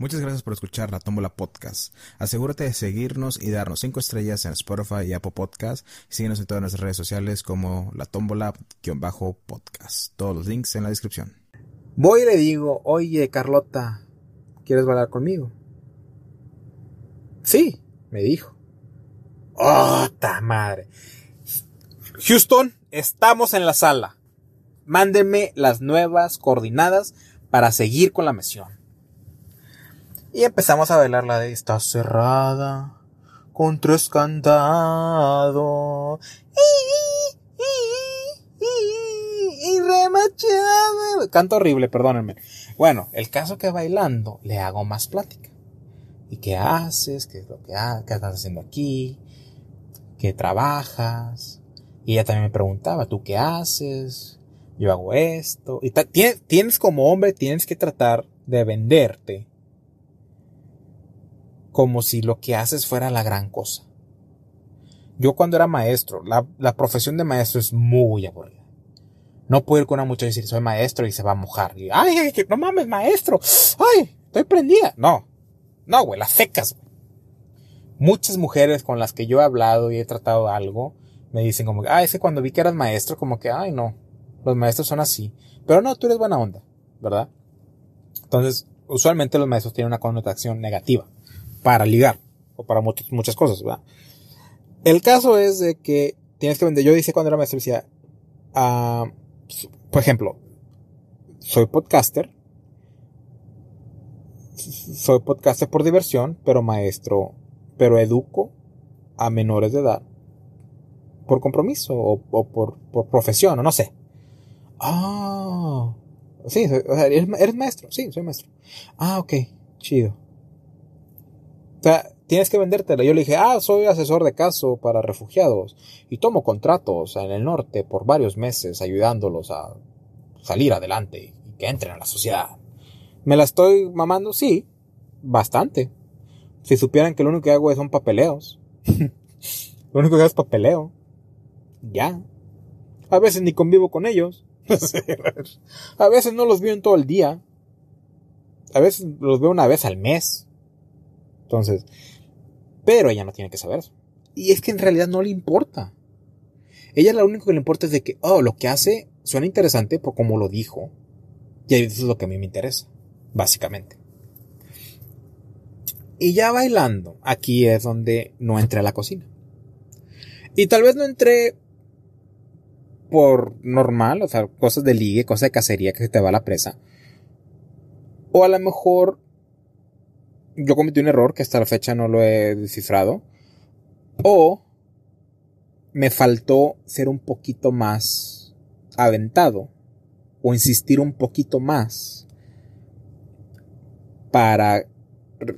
Muchas gracias por escuchar la Tómbola Podcast. Asegúrate de seguirnos y darnos 5 estrellas en Spotify y Apple Podcast. Síguenos en todas nuestras redes sociales como la Tómbola-podcast. Todos los links en la descripción. Voy y le digo, oye Carlota, ¿quieres bailar conmigo? Sí, me dijo. ¡Oh, ta madre! Houston, estamos en la sala. Mándenme las nuevas coordinadas para seguir con la misión. Y empezamos a bailar la de Está cerrada con tres candados. Canto horrible, perdónenme. Bueno, el caso que bailando le hago más plática. ¿Y qué haces? ¿Qué es lo que, qué estás haciendo aquí? ¿Qué trabajas? Y ella también me preguntaba, ¿tú qué haces? Yo hago esto. Y tienes, tienes como hombre, tienes que tratar de venderte como si lo que haces fuera la gran cosa. Yo cuando era maestro, la, profesión de maestro es muy aburrida. No puedo ir con una muchacha y decir soy maestro y se va a mojar. Ay, ay, no mames, maestro. Ay, estoy prendida. No, no, güey, las secas. Muchas mujeres con las que yo he hablado y he tratado algo me dicen como que, ah, ese cuando vi que eras maestro, como que, ay, no, los maestros son así. Pero no, tú eres buena onda, ¿verdad? Entonces, usualmente los maestros tienen una connotación negativa para ligar o para muchas, muchas cosas, ¿verdad? El caso es de que tienes que vender. Yo dice cuando era maestro, decía, ah, por ejemplo, soy podcaster, soy podcaster por diversión, pero maestro, pero educo a menores de edad por compromiso o, por, profesión o no sé. Ah, sí, ¿eres, ¿eres, maestro? Sí, soy maestro. Ah, ok, chido. O sea, tienes que vendértela. Yo le dije, ah, soy asesor de caso para refugiados y tomo contratos en el norte por varios meses ayudándolos a salir adelante y que entren a la sociedad. ¿Me la estoy mamando? Sí, bastante. Si supieran que lo único que hago son papeleos. lo único que hago es papeleo. Ya. A veces ni convivo con ellos. a veces no los veo en todo el día. A veces los veo una vez al mes. Entonces, pero ella no tiene que saber eso. Y es que en realidad no le importa. Ella lo único que le importa es de que, oh, lo que hace suena interesante por como lo dijo. Y eso es lo que a mí me interesa, básicamente. Y ya bailando, aquí es donde no entré a la cocina. Y tal vez no entré por normal, o sea, cosas de ligue, cosas de cacería que se te va a la presa. O a lo mejor yo cometí un error que hasta la fecha no lo he descifrado. O me faltó ser un poquito más aventado o insistir un poquito más para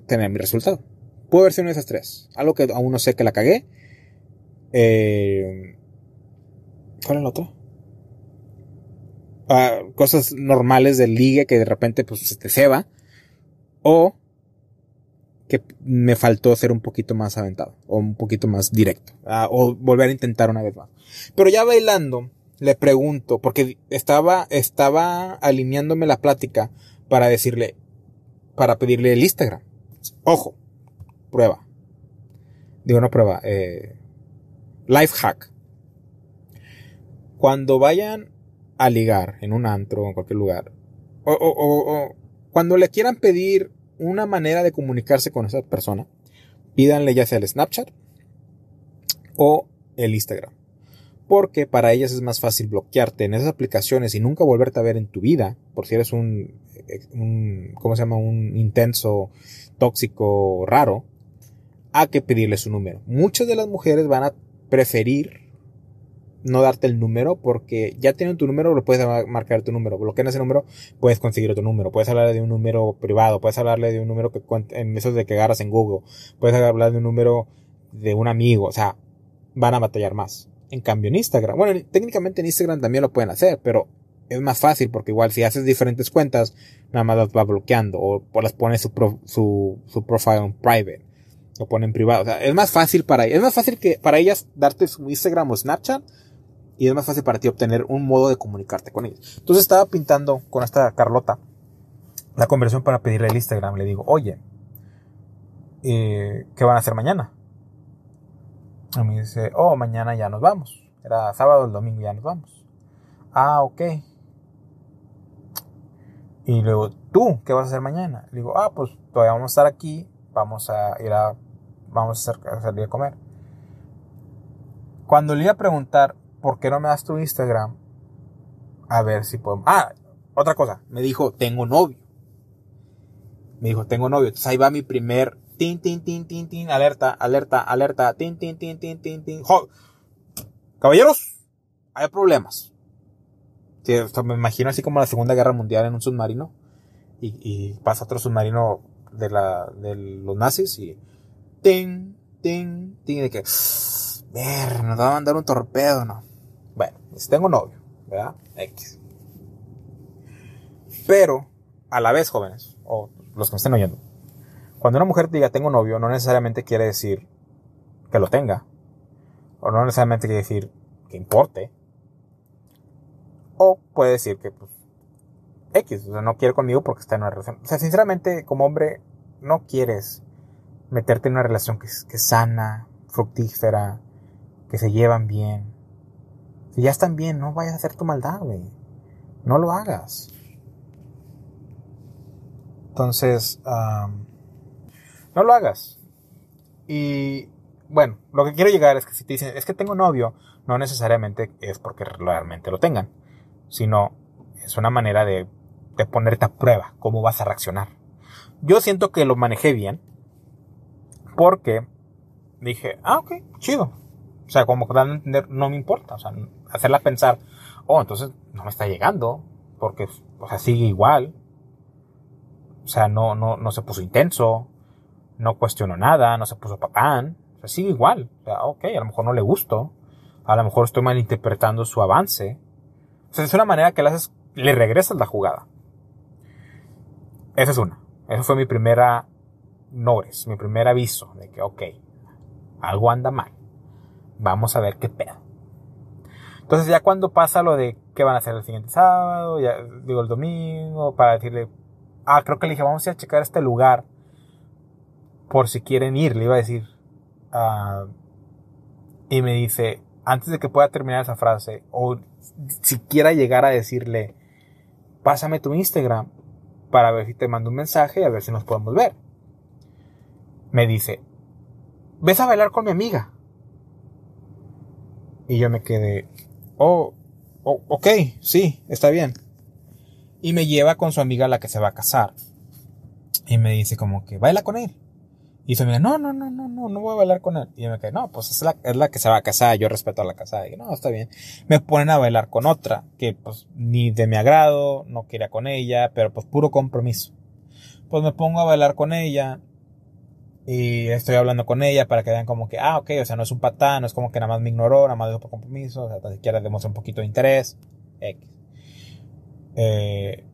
tener mi resultado. Puede haber sido una de esas tres. Algo que aún no sé que la cagué. Eh, ¿Cuál es la otra? Ah, cosas normales del ligue que de repente pues se te ceba. O que me faltó ser un poquito más aventado o un poquito más directo ah, o volver a intentar una vez más. Pero ya bailando le pregunto porque estaba estaba alineándome la plática para decirle para pedirle el Instagram. Ojo, prueba. Digo no prueba, eh, life hack. Cuando vayan a ligar en un antro o en cualquier lugar o, o cuando le quieran pedir una manera de comunicarse con esa persona, pídanle ya sea el Snapchat o el Instagram. Porque para ellas es más fácil bloquearte en esas aplicaciones y nunca volverte a ver en tu vida, por si eres un, un ¿cómo se llama? Un intenso, tóxico, raro, a que pedirle su número. Muchas de las mujeres van a preferir no darte el número porque ya tienen tu número, lo puedes marcar tu número. Bloquean ese número, puedes conseguir otro número. Puedes hablarle de un número privado, puedes hablarle de un número que en esos de que agarras en Google, puedes hablar de un número de un amigo, o sea, van a batallar más. En cambio en Instagram, bueno, técnicamente en Instagram también lo pueden hacer, pero es más fácil porque igual si haces diferentes cuentas, nada más las va bloqueando o, las pones su, su, su profile en private lo ponen privado. O sea, es más fácil para es más fácil que para ellas darte su Instagram o Snapchat y es más fácil para ti obtener un modo de comunicarte con ellos. Entonces estaba pintando con esta Carlota la conversión para pedirle el Instagram. Le digo, oye, eh, ¿qué van a hacer mañana? Y me dice, oh, mañana ya nos vamos. Era sábado, el domingo ya nos vamos. Ah, ok. Y luego, ¿tú qué vas a hacer mañana? Le digo, ah, pues todavía vamos a estar aquí, vamos a ir a, vamos a, salir a comer. Cuando le iba a preguntar, ¿por qué no me das tu Instagram? A ver si podemos. Ah, otra cosa. Me dijo, tengo novio. Me dijo, tengo novio. Entonces ahí va mi primer tin, tin, tin, tin, tin, alerta, alerta, alerta, tin, tin, tin, tin, tin, tin. Caballeros, hay problemas. me imagino así como la Segunda Guerra Mundial en un submarino. Y, pasa otro submarino de, la, de los nazis y. Ting, ting, ting, de que. Ver, nos va a mandar un torpedo, ¿no? Pues tengo novio, ¿verdad? X. Pero, a la vez, jóvenes, o los que me estén oyendo, cuando una mujer diga tengo novio, no necesariamente quiere decir que lo tenga. O no necesariamente quiere decir que importe. O puede decir que, pues, X, o sea, no quiere conmigo porque está en una relación. O sea, sinceramente, como hombre, no quieres meterte en una relación que es, que sana, fructífera, que se llevan bien. Si ya están bien, no vayas a hacer tu maldad, güey. No lo hagas. Entonces, no lo hagas. Y bueno, lo que quiero llegar es que si te dicen, es que tengo novio, no necesariamente es porque realmente lo tengan, sino es una manera de, de ponerte a prueba cómo vas a reaccionar. Yo siento que lo manejé bien porque dije, ah, ok, chido. O sea, como que a entender, no me importa. O sea, hacerla pensar, oh, entonces no me está llegando, porque, o sea, sigue igual. O sea, no, no, no se puso intenso, no cuestionó nada, no se puso patán. O sea, sigue igual. O sea, ok, a lo mejor no le gusto. A lo mejor estoy malinterpretando su avance. O sea, es una manera que le haces, le regresas la jugada. Esa es una. Esa fue mi primera notice, mi primer aviso de que, ok, algo anda mal. Vamos a ver qué pedo. Entonces ya cuando pasa lo de qué van a hacer el siguiente sábado, ya digo el domingo, para decirle, ah, creo que le dije, vamos a ir a checar este lugar por si quieren ir, le iba a decir. Ah, y me dice, antes de que pueda terminar esa frase, o siquiera llegar a decirle, pásame tu Instagram, para ver si te mando un mensaje y a ver si nos podemos ver. Me dice, ¿ves a bailar con mi amiga? Y yo me quedé, oh, oh, ok, sí, está bien. Y me lleva con su amiga la que se va a casar. Y me dice como que, baila con él. Y su amiga, no, no, no, no, no, no voy a bailar con él. Y yo me quedé, no, pues es la, es la que se va a casar, yo respeto a la casada. Y no, está bien. Me ponen a bailar con otra, que pues ni de mi agrado, no quería con ella, pero pues puro compromiso. Pues me pongo a bailar con ella y estoy hablando con ella para que vean como que, ah, ok, o sea, no es un patán, no es como que nada más me ignoró, nada más dijo por compromiso, o sea, ni siquiera demuestra un poquito de interés. X. Eh,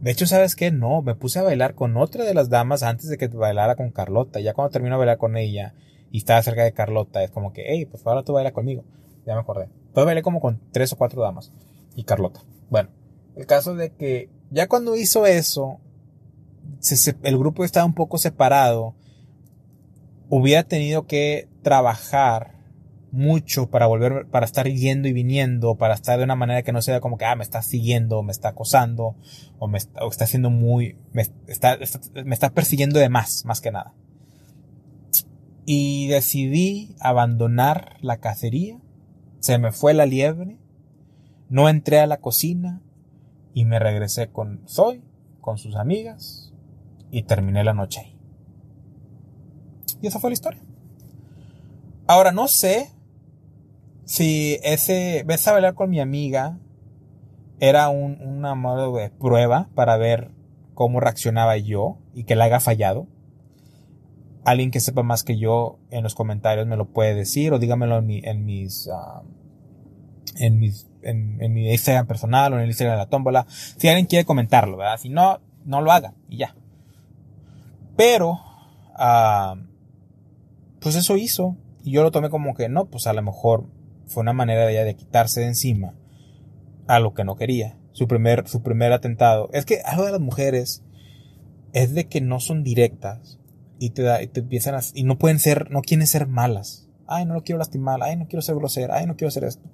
de hecho, ¿sabes qué? No, me puse a bailar con otra de las damas antes de que bailara con Carlota. Ya cuando termino de bailar con ella y estaba cerca de Carlota, es como que, hey, pues ahora tú baila conmigo. Ya me acordé. Pues bailé como con tres o cuatro damas y Carlota. Bueno, el caso de que ya cuando hizo eso, el grupo estaba un poco separado. Hubiera tenido que trabajar mucho para volver, para estar yendo y viniendo, para estar de una manera que no sea como que, ah, me está siguiendo, me está acosando, o me está, haciendo muy, me está, me está persiguiendo de más, más que nada. Y decidí abandonar la cacería, se me fue la liebre, no entré a la cocina y me regresé con Zoe, con sus amigas, y terminé la noche ahí. Esa fue la historia. Ahora no sé si ese, ves a bailar con mi amiga, era un, una modo de prueba para ver cómo reaccionaba yo y que la haya fallado. Alguien que sepa más que yo en los comentarios me lo puede decir o dígamelo en, mi, en mis, ah, en mis, en, mi Instagram personal o en el Instagram de la tómbola. Si alguien quiere comentarlo, ¿verdad? Si no, no lo haga y ya. Pero, uh, pues eso hizo. Y yo lo tomé como que no, pues a lo mejor fue una manera de ella de quitarse de encima a lo que no quería. Su primer, su primer atentado. Es que algo de las mujeres es de que no son directas y te, da, y te empiezan a, y no pueden ser, no quieren ser malas. Ay, no lo quiero lastimar, ay, no quiero ser grosera, ay, no quiero hacer esto.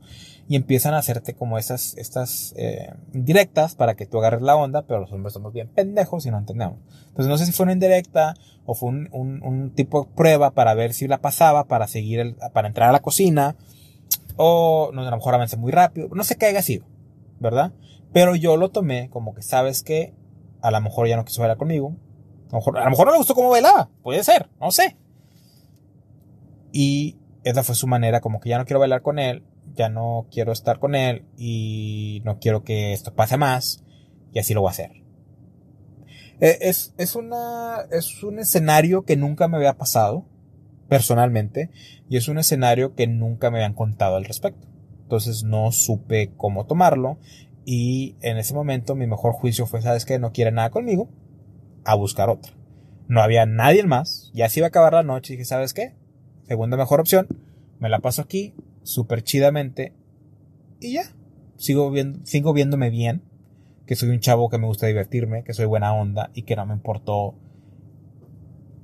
Y empiezan a hacerte como esas, estas eh, indirectas para que tú agarres la onda, pero los hombres somos bien pendejos y no entendemos. Entonces no sé si fue una indirecta o fue un, un, un tipo de prueba para ver si la pasaba, para seguir, el, para entrar a la cocina, o no, a lo mejor avancé muy rápido, no sé qué haya sido, ¿verdad? Pero yo lo tomé como que sabes que a lo mejor ya no quiso bailar conmigo, a lo mejor, a lo mejor no le gustó cómo bailaba, puede ser, no sé. Y esa fue su manera, como que ya no quiero bailar con él, ya no quiero estar con él y no quiero que esto pase más y así lo voy a hacer. E, es, es, una, es un escenario que nunca me había pasado personalmente y es un escenario que nunca me habían contado al respecto. Entonces no supe cómo tomarlo y en ese momento mi mejor juicio fue, sabes que no quiere nada conmigo, a buscar otra. No había nadie más, ya se iba a acabar la noche y dije, ¿sabes qué? Segunda mejor opción, me la paso aquí, súper chidamente, y ya. Sigo, viendo, sigo viéndome bien, que soy un chavo que me gusta divertirme, que soy buena onda y que no me importó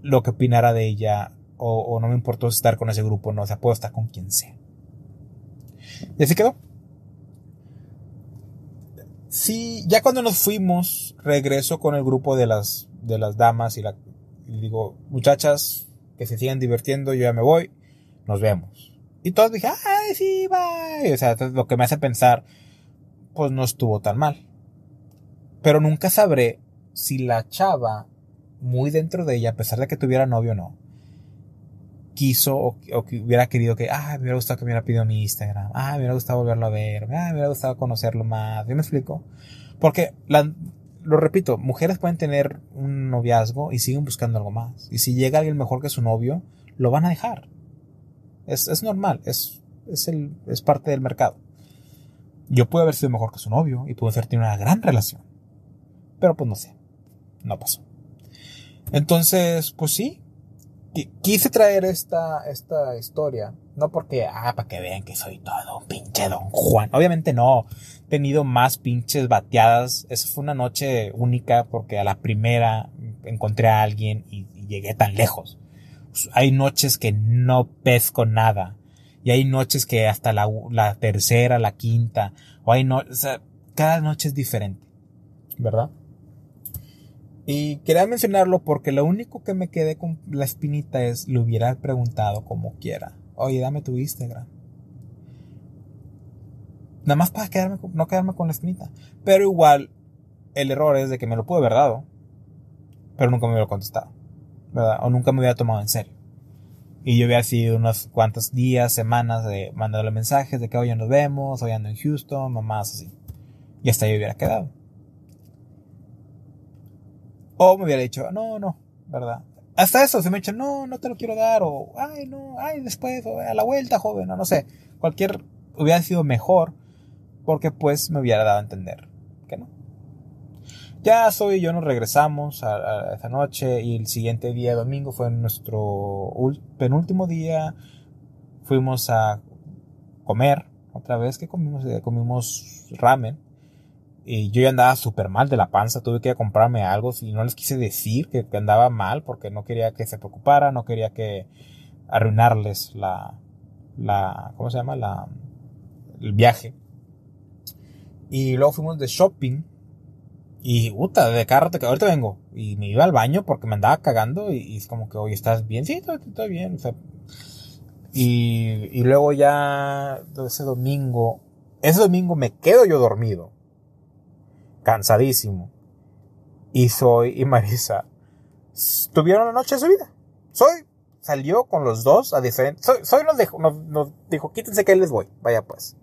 lo que opinara de ella o, no me importó estar con ese grupo, no, o sea, puedo estar con quien sea. Y así quedó. Sí, ya cuando nos fuimos, regreso con el grupo de las, de las damas y, la, y digo, muchachas, que se sigan divirtiendo, yo ya me voy, nos vemos. Y todos dije, ay, sí, bye. O sea, lo que me hace pensar, pues no estuvo tan mal. Pero nunca sabré si la chava, muy dentro de ella, a pesar de que tuviera novio o no, quiso o, o, que hubiera querido que, ah, me hubiera gustado que me hubiera pedido mi Instagram, ah, me hubiera gustado volverlo a ver, ah, me hubiera gustado conocerlo más. ¿Sí me explico? Porque, lo repito, mujeres pueden tener un noviazgo y siguen buscando algo más. Y si llega alguien mejor que su novio, lo van a dejar. Es, es normal, es, es, el, es parte del mercado. Yo pude haber sido mejor que su novio y pude haber tenido una gran relación. Pero pues no sé, no pasó. Entonces, pues sí, quise traer esta, esta historia, no porque, ah, para que vean que soy todo un pinche Don Juan. Obviamente no, he tenido más pinches bateadas. Esa fue una noche única porque a la primera encontré a alguien y, y llegué tan lejos. Pues, hay noches que no pesco nada. Y hay noches que hasta la, la tercera, la quinta, o hay no, o sea, cada noche es diferente. ¿Verdad? Y quería mencionarlo porque lo único que me quedé con la espinita es, le hubiera preguntado como quiera. Oye, dame tu Instagram. Nada más para quedarme, no quedarme con la espinita. Pero igual, el error es de que me lo pude haber dado. Pero nunca me hubiera contestado. O nunca me hubiera tomado en serio. Y yo había sido unos cuantos días, semanas de mandarle mensajes de que hoy nos vemos, hoy ando en Houston, mamás así. Y hasta ahí hubiera quedado. O me hubiera dicho, no, no, ¿verdad? Hasta eso, se me ha dicho, no, no te lo quiero dar, o, ay, no, ay, después, o a la vuelta, joven, o no sé. Cualquier hubiera sido mejor, porque pues me hubiera dado a entender. Ya Soy y yo nos regresamos a, esa noche y el siguiente día, domingo, fue nuestro penúltimo día. Fuimos a comer otra vez. que comimos? Comimos ramen. Y yo ya andaba súper mal de la panza, tuve que comprarme algo y no les quise decir que, que, andaba mal porque no quería que se preocupara, no quería que arruinarles la, la, ¿cómo se llama? La, el viaje. Y luego fuimos de shopping y, puta, de carro te ahorita vengo. Y me iba al baño porque me andaba cagando y, es como que, oye, ¿estás bien? Sí, estoy, bien. O sea, y, y luego ya, ese domingo, ese domingo me quedo yo dormido cansadísimo. Y Soy y Marisa tuvieron la noche de su vida. Soy salió con los dos a diferentes. Soy, soy nos, nos, dijo, quítense que ahí les voy. Vaya pues.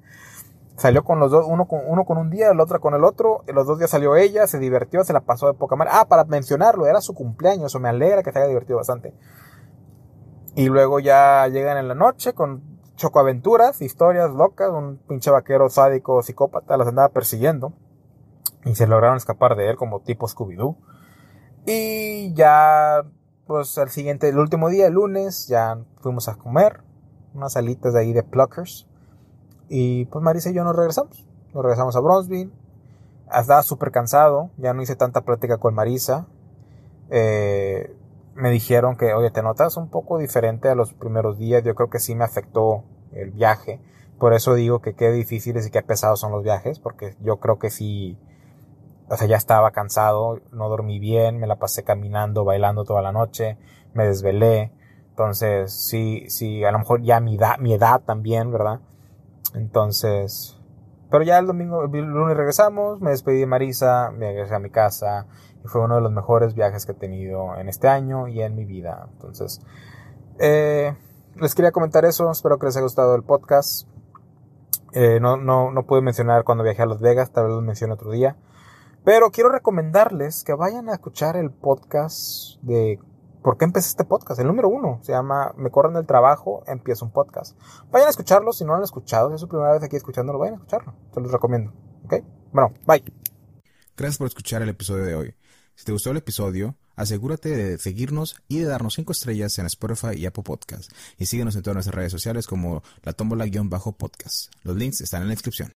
Salió con los dos, uno con, uno con un día, el otro con el otro. Los dos días salió ella, se divirtió, se la pasó de poca manera. Ah, para mencionarlo, era su cumpleaños, o me alegra que se haya divertido bastante. Y luego ya llegan en la noche con chocoaventuras, historias locas, un pinche vaquero sádico, psicópata, las andaba persiguiendo. Y se lograron escapar de él como tipo Scooby-Doo. Y ya, pues el siguiente, el último día, el lunes, ya fuimos a comer. Unas salitas de ahí de Pluckers. Y pues Marisa y yo nos regresamos. Nos regresamos a Bronzeville. Estaba súper cansado. Ya no hice tanta práctica con Marisa. Eh, me dijeron que, oye, te notas un poco diferente a los primeros días. Yo creo que sí me afectó el viaje. Por eso digo que qué difíciles y qué pesados son los viajes. Porque yo creo que sí o sea, ya estaba cansado, no dormí bien, me la pasé caminando, bailando toda la noche, me desvelé. Entonces, sí, sí, a lo mejor ya mi edad, mi edad también, ¿verdad? Entonces, pero ya el domingo, el lunes regresamos, me despedí de Marisa, me regresé a mi casa y fue uno de los mejores viajes que he tenido en este año y en mi vida. Entonces, eh, les quería comentar eso, espero que les haya gustado el podcast. Eh, no, no, no pude mencionar cuando viajé a Las Vegas, tal vez lo mencione otro día. Pero quiero recomendarles que vayan a escuchar el podcast de ¿Por qué empecé este podcast? El número uno se llama Me corren del trabajo, empiezo un podcast. Vayan a escucharlo si no lo han escuchado, si es su primera vez aquí escuchándolo, vayan a escucharlo. Se los recomiendo. ¿Ok? Bueno, bye. Gracias por escuchar el episodio de hoy. Si te gustó el episodio, asegúrate de seguirnos y de darnos 5 estrellas en Spotify y Apple Podcast. Y síguenos en todas nuestras redes sociales como la tómbola-podcast. Los links están en la descripción.